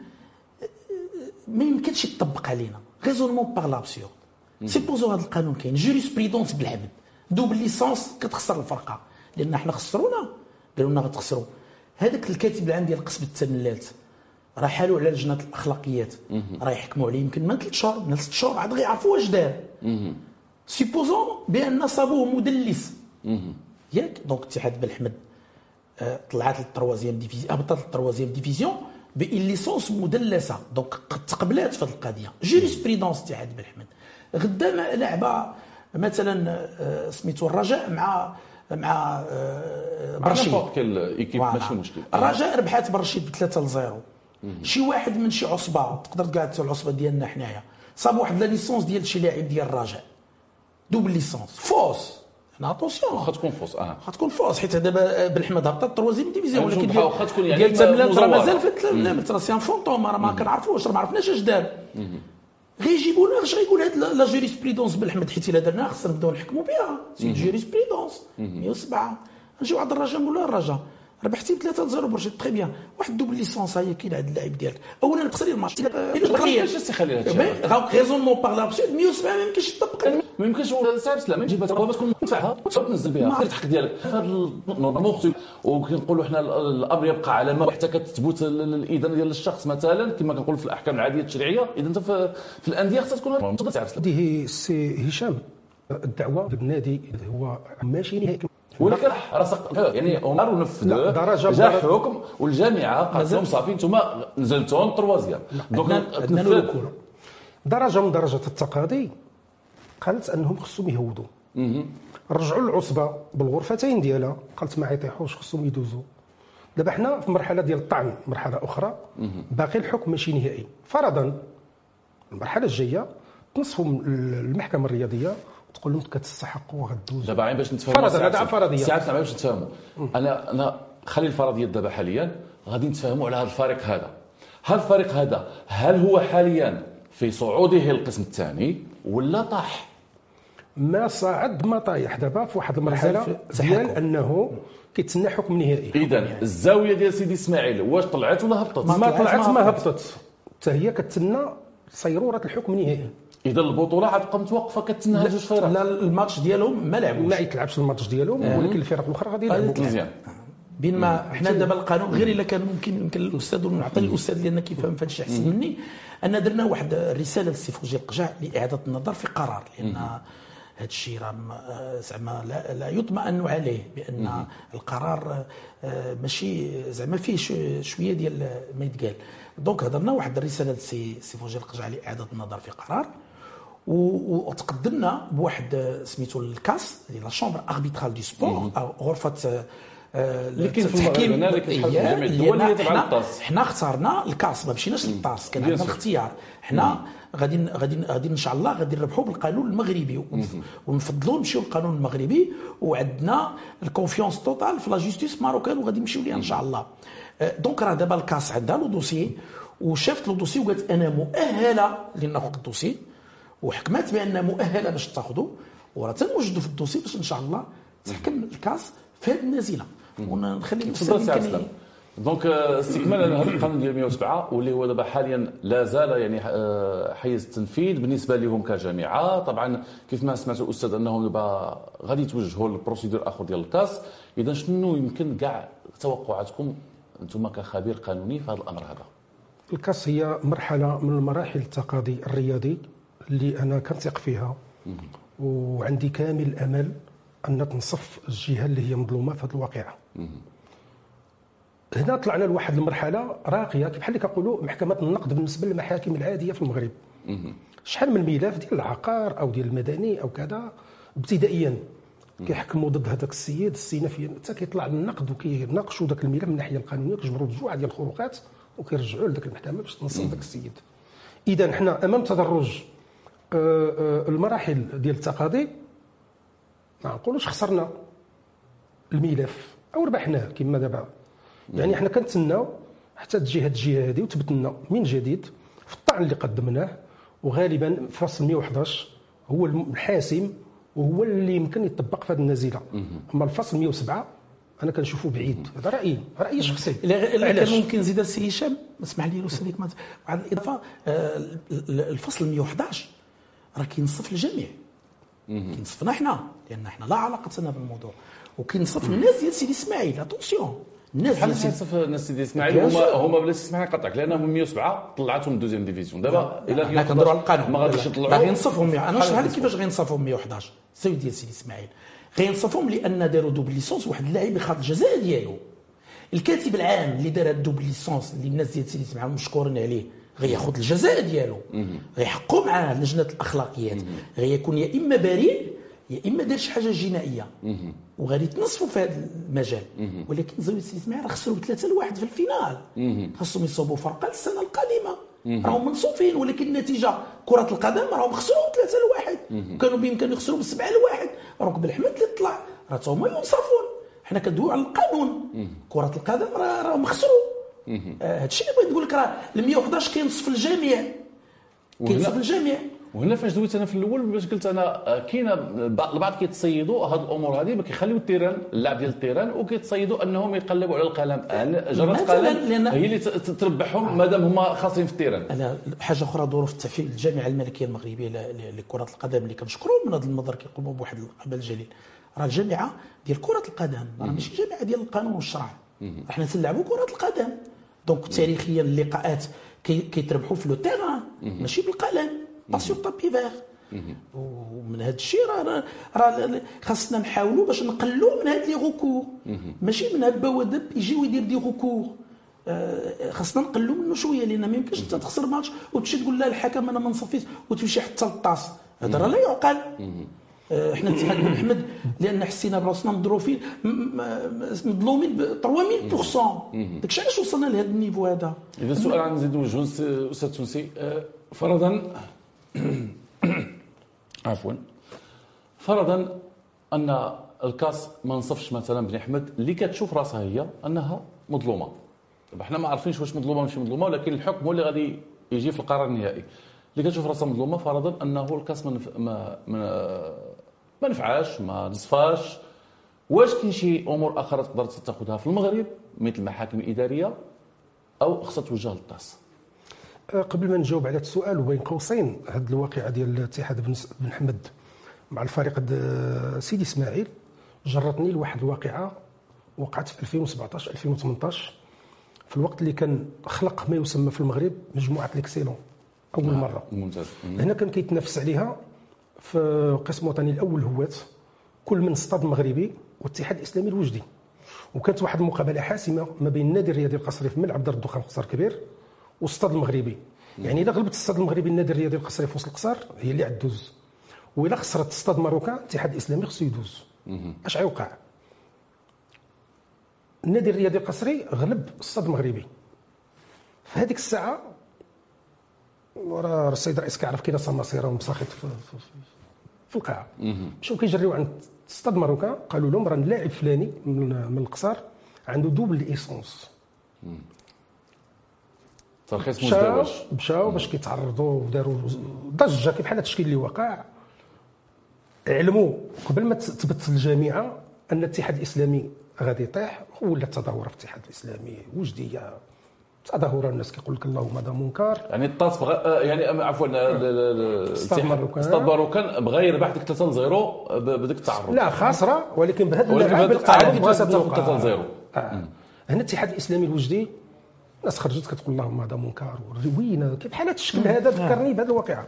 ما يمكنش يطبق علينا. raisonnement par l'absurde supposons هذا القانون كاين jurisprudence بالعبد double licence كتخسر الفرقه لأن حنا خسرونا قالوا لنا غتخسروا هذاك الكاتب العام ديال قسم التملات راه حالو على لجنه الاخلاقيات راه يحكموا عليه يمكن من ثلاث شهور من ثلاث شهور عاد غيعرفوا واش دار supposons بان صابوه مدلس ياك donc اتحاد بن حمد طلعت لل troisième division هبطت لل troisième division بإن licence مدلسة. donc قد تقبلات في هذه القضية. jurisprudence اتحاد بن حمد غدا لعبه مثلا سميتو الرجاء مع مع برشيد. ماشي مشكل. الرجاء ربحات برشيد ب 3 ل 0 شي واحد من شي عصبة. تقدر كاع العصبة ديالنا حنايا. صاب واحد la licence ديال شي لاعب ديال الرجاء. double licence. Fausse. Attention واخا تكون fausse آه. واخا تكون fausse حيت دابا بن حمد هبطت troisième division ولكن واخا تكون يعني ديال تملات راه مازال في là c'est un fantôme راه ما كنعرفوش راه ما عرفناش اش دار. غيجيبوا لنا اش غيقول هاد لا جوريسبريدونس بالحمد حيت إلا درناها خصنا نبداو نحكموا بها. سي جوريسبريدونس 107 نجيو عند الرجاء نقول له الرجاء ربحتي ب 3 0 برشيد تخي بيان واحد دوبل ليسونس هي كاين عند اللاعب ديالك. اولا تخسري الماتش. كيفاش تخلي هذا الشيء ريزونمون باغ لابسود 107 ما يمكنش يطبق ما يمكنش سعر سلام تجيبها تقوى تكون تدفعها وتنزل بها الحق ديالك هذا نورمالمون وكنقولوا حنا الامر يبقى على ما حتى كتثبت الادانه ديال الشخص مثلا كما كنقولوا في الاحكام العاديه التشريعيه اذا انت في الانديه خصها تكون هذه سي هشام. الدعوة. بالنادي هو ماشي نهائي. ولكن راسك يعني عمر ونفذ درجه جا حكم والجامعة قالت لهم صافي أنتم نزلتوا troisième donc درجة من درجات التقاضي قالت أنهم خصهم يهودوا. رجعوا للعصبه بالغرفتين ديالها قالت ما يطيحوش خصهم يدوزوا. دابا حنا في مرحلة ديال الطعن مرحلة أخرى. باقي الحكم ماشي نهائي. فرضا المرحلة الجاية تنصفوا المحكمة الرياضية تقول لهم كتستحقوا غدوزوا دابا عين باش نتفاهموا فرضا هذا فرضية. ساعات باش نتفاهموا. أنا أنا خلي الفرضيات دابا حاليا غادي نتفاهموا على هذا الفريق هذا. هل الفريق هذا هل هو حاليا في صعوده القسم الثاني ولا طاح؟ ما صعد ما طايح. دابا في واحد المرحلة ديال أنه كيتسنى حكم نهائي. اذا الزاوية ديال سيدي إسماعيل واش طلعت ولا هبطت؟ ما طلعت ما هبطت. حتى هي كتسنى صيرورة الحكم النهائي. إذا البطولة غتبقى متوقفة كتسنى جوج فرق. لا الماتش ديالهم ما لعبوش. ما يتلعبش الماتش ديالهم آه. ولكن الفرق الأخرى غادي يلعبوا. مزيان. بينما حنا دابا القانون غير إلا كان ممكن يمكن الأستاذ ونعطي الأستاذ لأن كيفهم في هذا الشيء أحسن مني. ان درنا واحد الرساله للسي فوجي القجع لإعادة النظر في قرار لأن هذا الشيء راه زعما لا, لا يطمئن عليه بأن القرار ماشي زعما فيه شوية ديال ما يتقال. donc هضرنا واحد الرساله للسي سي فوزي لقجع لإعادة النظر في قرار. وتقدمنا بواحد سميتو الكاس la chambre arbitrale de sport أو غرفة اللي كاين في التحكيم اللي كتحل في جميع الدول اللي تبع الطاس. حنا اخترنا الكاس ما مشيناش للطاس كان عندنا الاختيار. حنا غادي غادي غادي إن شاء الله غادي نربحوا بالقانون المغربي. ونفضلوا نمشيو للقانون المغربي. وعندنا ال confiance totale في la justice marocaine وغادي نمشيو ليها إن شاء الله. donc راه دابا الكاس عندها le dossier وشافت le dossier وقالت أنا مؤهلة لناخذ ال dossier وحكمت بأن مؤهلة باش تاخذه وراه تنوجدوا في ال dossier باش إن شاء الله تحكم الكاس في هذه النازله ونخلي donc استكمالا لهذا القانون ديال 107 واللي هو دابا حاليا لا زال يعني آه، حيز التنفيذ بالنسبة لهم كجامعة. طبعا كيف ما سمعت الاستاذ أنهم دابا غادي يتوجهوا لل procédure آخر ديال الكاس. اذا شنو يمكن كاع توقعاتكم أنتم كخبير قانوني في هذا الأمر هذا؟ الكاس هي مرحلة من المراحل التقاضي الرياضي. اللي أنا كنثق فيها. وعندي كامل الامل أن تنصف الجهة اللي هي مظلومة في هذه الواقعة. هنا طلعنا لواحد المرحلة راقية بحال اللي كنقولوا محكمة النقد بالنسبة للمحاكم العادية في المغرب. شحال من ملف ديال العقار أو ديال المدني أو كذا ابتدائيا كيحكموا ضد هذاك السيد السينافي حتى كيطلع للنقد وكيناقشوا ذاك الملف من الناحيه القانونية كيجبروا بجوع ديال الخروقات وكيرجعوا لذاك المحكمه باش تنصف ذاك السيد. اذا حنا أمام تدرج المراحل ديال التقاضي ما نقولوش خسرنا الملف أو ربحناه كما دابا. يعني حنا كنتسناو حتى تجي هذه الجهة هذه وتبت من جديد في الطعن اللي قدمناه وغالبا فصل 111 هو الحاسم وهو اللي يمكن يطبق في هذه النازله أما الفصل 107 أنا كنشوفه بعيد. هذا رأيي. رأيي شخصي. إلا كان ممكن زيد السي هشام اسمح لي الاستاذ بعد الإضافة آه، الفصل 111 راه كينصف الجميع. كينصفنا حنا لأن حنا لا علاقة لنا بالموضوع. وكينصف الناس ديال سيدي إسماعيل attention الناس بحال نصف الناس سيدي إسماعيل؟ هما هما بلا إسماعيل قطعك لأنهم 107 طلعتهم deuxième division. دابا إلا حنا كنهضروا على القانون. ما غاديش يطلعوا. غينصفهم أنا نشرح لك كيفاش غينصفهم 111 سيدي ديال سيدي إسماعيل. غينصفهم لأن داروا double licence واحد اللاعب ياخذ الجزاء ديالو. الكاتب العام اللي دار ال double licence اللي الناس ديال سيدي إسماعيل مشكورين عليه. غياخذ الجزاء ديالو. غيحقوا معاه لجنة الأخلاقيات. غيكون يا إما بريء يا إما دار شي حاجة جنائية. وغادي تنصفوا في هذا المجال. ولكن سيدي إسماعيل راه خسروا 3 لواحد في ال finale. خاصهم يصوبوا فرقة للسنة القادمة. راهم منصوفين ولكن النتيجة كرة القدم راهم خسروا 3 لواحد. كانوا بامكانهم يخسروا بسبعة لواحد. راه بن احمد اللي طلع راه هما ينصفون. حنا كندويو على القانون. كرة القدم راهم خسروا. هذا الشيء اللي بغيت نقول لك راه ال 111 كينصف الجميع. كينصف الجميع. وهنا فاش دويت أنا في الأول باش قلت أنا آه، كاين البعض كيتصيدوا هذه الأمور هذه ما كيخليو ال terrain اللعب ديال ال terrain وكيتصيدوا أنهم يقلبوا على القلم. جرات القلم هي اللي تربحهم مادام هما خاصين في ال terrain. أنا حاجة أخرى ظروف التفعيل الجامعة الملكية المغربية لكرة القدم اللي كنشكروا من هذا المنظر كيقوموا بواحد العمل جليل. راه الجامعة ديال كرة القدم راه ماشي جامعة ديال القانون والشرع. إحنا تنلعبوا كرة القدم. donc تاريخيا اللقاءات كيتربحوا في le terrain ماشي بالقلم pas sur tapis vert ومن هذا الشيء راه راه خاصنا نحاولوا باش نقلوا من هاد les recours ماشي من هاد بوادب يجي ويدير des recours خاصنا نقلوا منه شوية لأن ما يمكنش انت تخسر ماتش وتمشي تقول لا الحكم أنا ما نصفيش وتمشي حتى للطاس هذا راه لا يعقل إحنا اتحاد بن أحمد لأن حسينا برأسنا مظروفين مظلومين ب 3000% داكشي علاش وصلنا لهذا النيفو هذا؟ إذا السؤال عن نزيد وجهه أستاذ تونسي. آه، فرضا عفوا. فرضا أن الكاس ما نصفش مثلا بن أحمد اللي كتشوف راسها هي أنها مظلومة. طبعا إحنا ما عارفينش واش مظلومة ماشي مظلومة ولكن الحكم هو اللي غادي يجي في القرار النهائي. اللي كتشوف راسها مظلومة فرضا أنه الكاس ما ما ما, ما نفعاش ما نصفاش. واش كاين شي أمور أخرى تقدر تاخذها في المغرب؟ مثل المحاكم الإدارية أو خصها توجه للطاس. أه، قبل ما نجاوب على السؤال وبين قوسين؟ هذه الواقعة ديال الاتحاد بن حمد مع الفريق سيدي إسماعيل جرتني لواحد الواقعة وقعت في 2017 2018 في الوقت اللي كان خلق ما يسمى في المغرب مجموعة ليكسيلون أول آه مرة. ممتاز. هنا كان كيتنافس عليها في القسم الوطني الأول هوات كل من اصطاد مغربي والاتحاد الاسلامي الوجدي. وكانت واحد المقابلة حاسمة ما بين النادي الرياضي القصري في ملعب دار الدخان قصر كبير والصاد المغربي. يعني اذا غلبت الصاد المغربي النادي الرياضي القصري في وسط القصر هي اللي عدوز. واذا خسرت ال Stade Marocain الاتحاد الاسلامي خصو يدوز. أش غيوقع النادي الرياضي القصري غلب الصاد المغربي. في هذيك الساعة راه السيد الرئيس كيعرف كاين صماصيره ومساخط في, في, في القاعة. مشاو كيجريو عند Stade Marocain قالوا لهم راه اللاعب فلاني من, من القصر عنده double licence ترخيص مزدوج. مشاو باش كيتعرضوا وداروا ضجة كيف بحال التشكيل اللي وقع علموا قبل ما تثبت الجامعة أن الاتحاد الإسلامي غادي يطيح ولا التظاهرة في الاتحاد الإسلامي وجدية؟ تظاهره الناس كيقول لك اللهم هذا منكر. يعني الطاس بغى آه، يعني عفوا Stade Marocain. Stade Marocain بغى يربح ديك 3 0 بديك التعرض لا خاسره ولكن بهذا ولكن بهذا التعرض بغا تاخذ نقاط. 3 0 آه. هنا الاتحاد الإسلامي الوجدي الناس خرجت كتقول اللهم هذا منكر وين كيف بحال هذا الشكل هذا ذكرني بهذه الواقعة.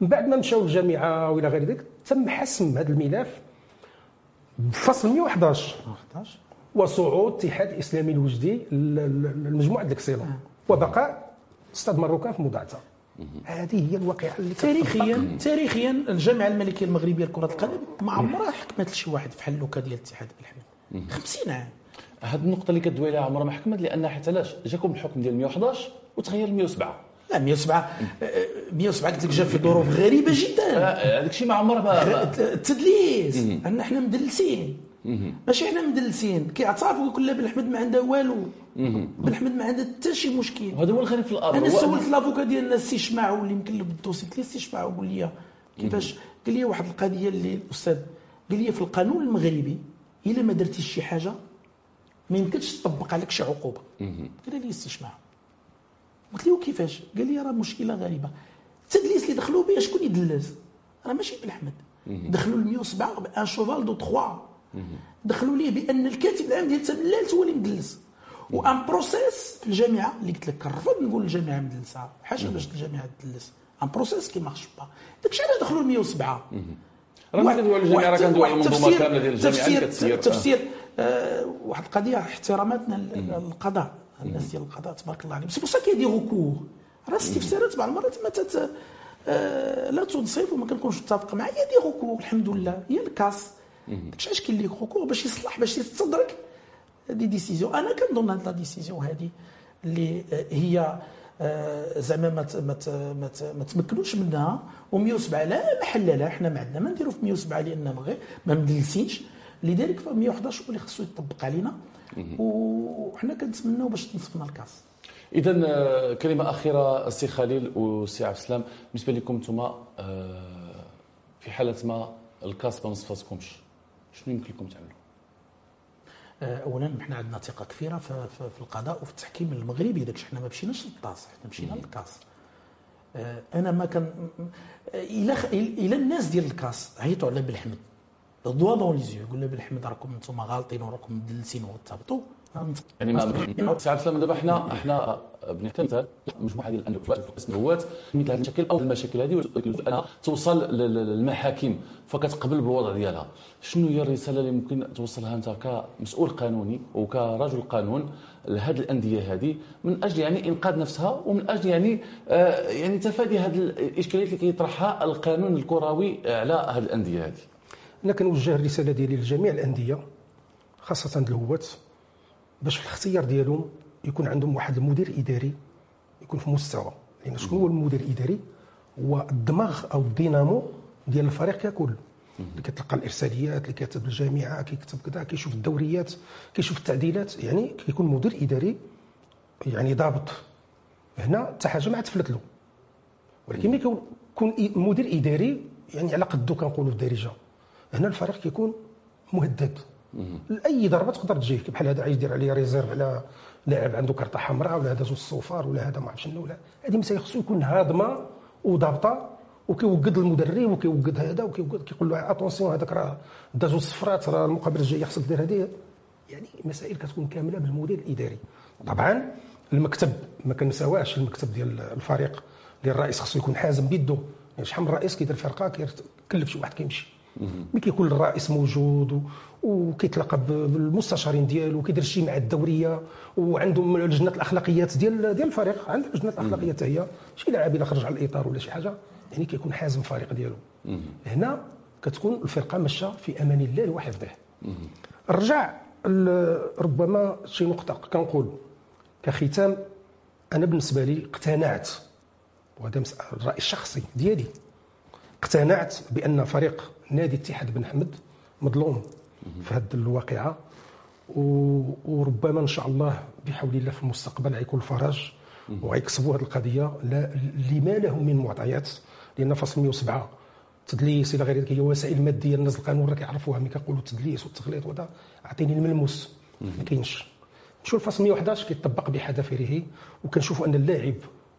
من بعد ما مشاو للجامعه وإلى غير ذلك تم حسم هذا الملف بفصل 111 11 وصعود الاتحاد الاسلامي الوجدي ل- ل- للمجموعة الاكسيلون وبقاء استاد مروكان في موضعته هذه هي الواقعة اللي. تاريخيا تاريخيا الجامعة الملكية المغربية لكرة القدم ما عمرها حكمت لشي واحد بحال l'avocat ديال الاتحاد بالحمد 50 عام. هذه النقطة اللي كدوي عليها عمرها ما حكمت لأن حتى علاش؟ جاكم الحكم ديال 111 وتغير ل 107 لا 107 آه، 107 قلت لك جا في ظروف غريبة جدا. آه، هذاك الشيء ما عمره ما ما- التدليس. أن إحنا مدلسين. ماشي إحنا مدلسين. كيعترفوا يقول لا بن حمد ما عنده والو. بن حمد ما عنده حتى شي مشكل. وهذا هو الغريب في الامر أنا سولت l'avocat ديالنا السي شماعو اللي يمكن له بال dossier قلت له السي شماعو قول لي كيفاش؟ قال لي واحد القضية اللي الاستاذ قال لي في القانون المغربي إلا ما درتيش شي حاجة ما يمكنش تطبق عليك شي عقوبة. قال لي السي شماعو قلت له كيفاش؟ قال لي راه مشكلة غريبة. التدليس اللي دخلوا به شكون يدلس؟ راه ماشي بن احمد دخلوا ل 107 un cheval de Troie دخلوا ليه؟ بأن الكاتب العام ديال تملالت هو اللي مدلس و un process في الجامعة اللي قلت لك كنرفض نقول الجامعة مدلسه حاشا باش الجامعة تدلس un process qui marche pas داكشي علاش دخلوا ل 107 راه ما كندويو على الجامعة راه كندويو على المنظومة كاملة ديال الجامعة اللي تفسير كتسير. تفسير آه، واحد القضية احتراماتنا للقضاء الناس ديال القضاء تبارك الله عليهم. c'est pour ça qu'y a des recours راه الاستفسارات بعض المرات ما تت آه، لا تنصف وما كنكونش متفق معها y a des recours الحمد لله. y a الكاس داكشي علاش كاين les recours باش يصلح باش يستدرك des décisions. أنا كنظن هاد la décision هادي اللي آه، هي آه، زعما ما ما ما تمكنوش منها. و107 لا محل لها حنا ما عندنا. ما نديرو في 107 لأن غير ما مدلسينش. لذلك ف 111 هو اللي خصو يطبق علينا. وحنا كنتمناو باش تنصفنا الكاس. اذا آه، كلمة أخيرة السي خليل والسي عبد السلام. بالنسبة لكم أنتم في حالة ما الكاس ما نصفتكمش شنو يمكن لكم تعملوا؟ آه، اولا حنا عندنا ثقة كبيره في, القضاء وفي التحكيم المغربي داكشي حنا ما مشيناش للطاس حنا مشينا للكاس. آه، أنا ما كان آه، إلى خ- إلى الناس ديال الكاس عيطوا على بالحمد. دوا دون لي زيو له بالحمد راكم أنتم غالطين وراكم مدلسين وتهبطوا يعني ما عبد السلام دابا إحنا إحنا بنعطي مثال مجموعه ديال النوات مثل هذه المشاكل أو المشاكل هذه أنها توصل لل- للمحاكم فكتقبل بالوضع ديالها. شنو هي الرسالة اللي ممكن توصلها أنت كمسؤول قانوني وكرجل قانون لهذه الأندية هذه من أجل يعني إنقاذ نفسها ومن أجل يعني آه يعني تفادي هذه الإشكاليات اللي كيطرحها القانون الكروي على هذه الأندية هذه أنا كنوجه الرسالة ديالي لجميع الأندية خاصة الهوات. باش في الاختيار ديالهم يكون عندهم واحد المدير إداري يكون في مستوى. لأن شكون هو المدير الاداري هو الدماغ أو الدينامو ديال الفريق ككل. اللي كتلقى الإرساليات اللي كيكتب الجامعة كيكتب كذا كيشوف الدوريات كيشوف التعديلات. يعني كيكون مدير إداري يعني ضابط. هنا حتى حاجة ما تفلت له. ولكن ملي كيكون مدير إداري يعني على قدو كنقولوا في الدارجه هنا الفريق كيكون مهدد. أي ضربة تقدر تجيك بحال هذا عايز يدير عليه réserve على لاعب عنده كرته حمراء ولا هذا زوج صفار ولا هذا ما عرف شنو ولا هذه مسائل خصو يكون هاضمه وضابطة وكيوقد المدرب وكيوقد هذا وكيوقد كيقول له أتونسيون هذاك راه دا زوج صفرات راه المقابله الجايه خصك دير هذه. يعني مسائل كتكون كاملة بالمدير الإداري. طبعا المكتب ما كنساواش المكتب ديال الفريق اللي الرئيس خصو يكون حازم بيده يعني شحال من رئيس كيدير فرقة كيكلف شي واحد كيمشي. ملي كيكون الرئيس موجود وكيتلاقى بالمستشارين ديالو وكيدير شي مع الدوريه وعندهم لجنة الأخلاقيات ديال ديال الفريق. عندها لجنة الأخلاقيات هي. شي لاعب إلا خرج على الإطار ولا شي حاجة يعني كيكون حازم الفريق ديالو. هنا كتكون الفرقة ماشية في أمان الله وحفظه ال- ربما شي نقطة كنقول. كختام أنا بالنسبة لي اقتنعت. وهذا الرأي الشخصي ديالي. اقتنعت بأن فريق نادي اتحاد بن حمد مظلوم في هذه الواقعة وربما إن شاء الله بحول الله في المستقبل غيكون الفرج وغيكسبوا هذه القضية. لا لما لهم من معطيات لأن فصل 107 تدليس إلى غير ذلك هي وسائل مادية الناس القانون راه كيعرفوها ملي كنقولوا التدليس والتخليط وهذا أعطيني الملموس ما كاينش. نمشيو الفصل 111 كيطبق بحذافيره وكنشوفوا أن اللاعب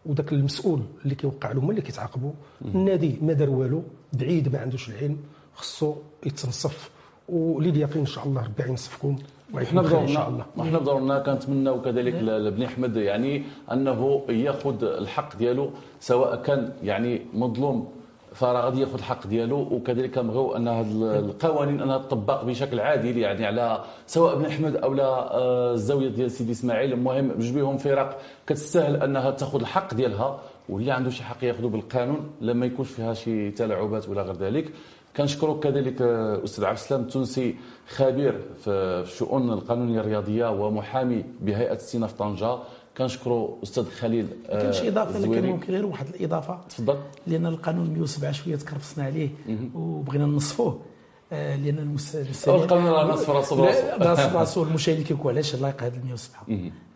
وذاك المسؤول اللي كيوقع له هما اللي كيتعاقبوا. النادي ما دار والو بعيد ما عندوش العلم خصو يتنصف. ولليقين إن شاء الله ربي ينصفكم إحنا بدورنا إحنا بدورنا كنتمناو كذلك لبني أحمد يعني أنه يأخذ الحق ديالو سواء كان يعني مظلوم فراه غادي ياخذ الحق ديالو وكذلك نبغيو أن هذه القوانين أنها تطبق بشكل عادل يعني على سواء بن أحمد أو لا آه، الزاوية ديال سيدي إسماعيل. المهم بجوج بهم فرق. كتستاهل أنها تاخذ الحق ديالها واللي عنده شي حق ياخذه بالقانون لما يكونش فيها شي تلاعبات ولا غير ذلك. كنشكرك كذلك آه، أستاذ عبد السلام التونسي خبير في الشؤون القانونية الرياضية ومحامي بهيئة استئناف طنجة. كنشكروا أستاذ خليل كان شي إضافة اللي كان ممكن غير واحد الإضافة. تفضل. لأن القانون 107 شوية تكرفسنا عليه وبغينا نصفوه آه، لأن القانون راه نصف راسو نصف راسو المشاهدين كيقول علاش لايق هذا 107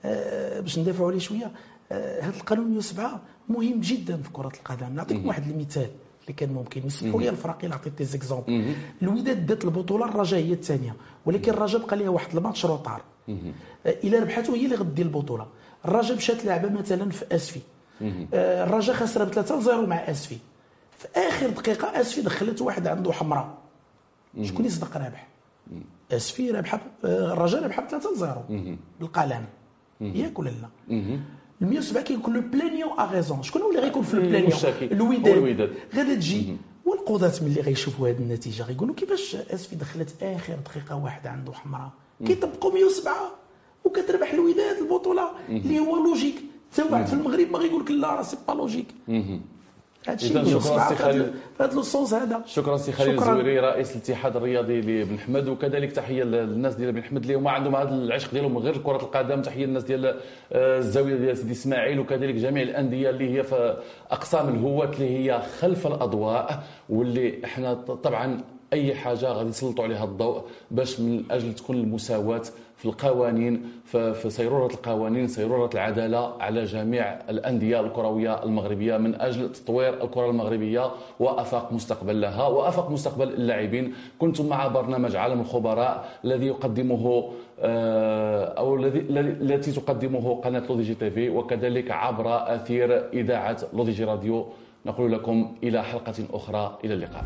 آه باش ندافعوا عليه شوية آه هذا القانون 107 مهم جدا في كرة القدم. نعطيكم واحد المثال اللي كان ممكن. يسمحوا لي الفرق عطيت دي زيكزومبل الوداد دات البطولة الرجاء هي الثانية. ولكن الرجاء بقى لها واحد الماتش روطار آه، الا ربحته هي اللي غدي البطولة. الرجاء مشات لعبة مثلا في أسفي. الرجاء خسر ب 3 0 مع أسفي. في آخر دقيقة أسفي دخلت واحد عنده حمراء. شكون يصدق رابح؟ أسفي رابحه الرجاء رابحه ب 3 0 بالقلم ياك ولا لا؟ ال 107 كيكون le plaignant a raison شكون هو اللي غيكون في ال plaignant الوداد. غادي تجي. والقضاة ملي غيشوفوا هذه النتيجة؟ غيقولوا كيفاش أسفي دخلت آخر دقيقة واحد عنده حمراء؟ كيطبقوا 107 وكتربح الوداد البطولة اللي هو logique. حتى واحد في المغرب ما غيقول لك لا راه c'est pas logique. هادشي شكرا سي خليل. هذا هذا. شكرا سي خليل الزويري رئيس الاتحاد الرياضي لبن حمد وكذلك تحية للناس ديال بن حمد اللي هما عندهم هذا العشق ديالهم غير كرة القدم. تحية للناس ديال آه، الزاوية ديال سيدي إسماعيل وكذلك جميع الأندية اللي هي في أقسام الهواة اللي هي خلف الأضواء واللي إحنا طبعا أي حاجة غادي يسلطوا عليها الضوء باش من أجل تكون المساواة في القوانين في سيروره القوانين سيرورة العدالة على جميع الأندية الكروية المغربية من أجل تطوير الكرة المغربية وأفاق مستقبل لها وأفاق مستقبل اللاعبين. كنتم مع برنامج عالم الخبراء الذي يقدمه آه، أو الذي التي تقدمه قناة L'ODJ TV وكذلك عبر أثير إذاعة L'ODJ Radio. نقول لكم إلى حلقة أخرى إلى اللقاء.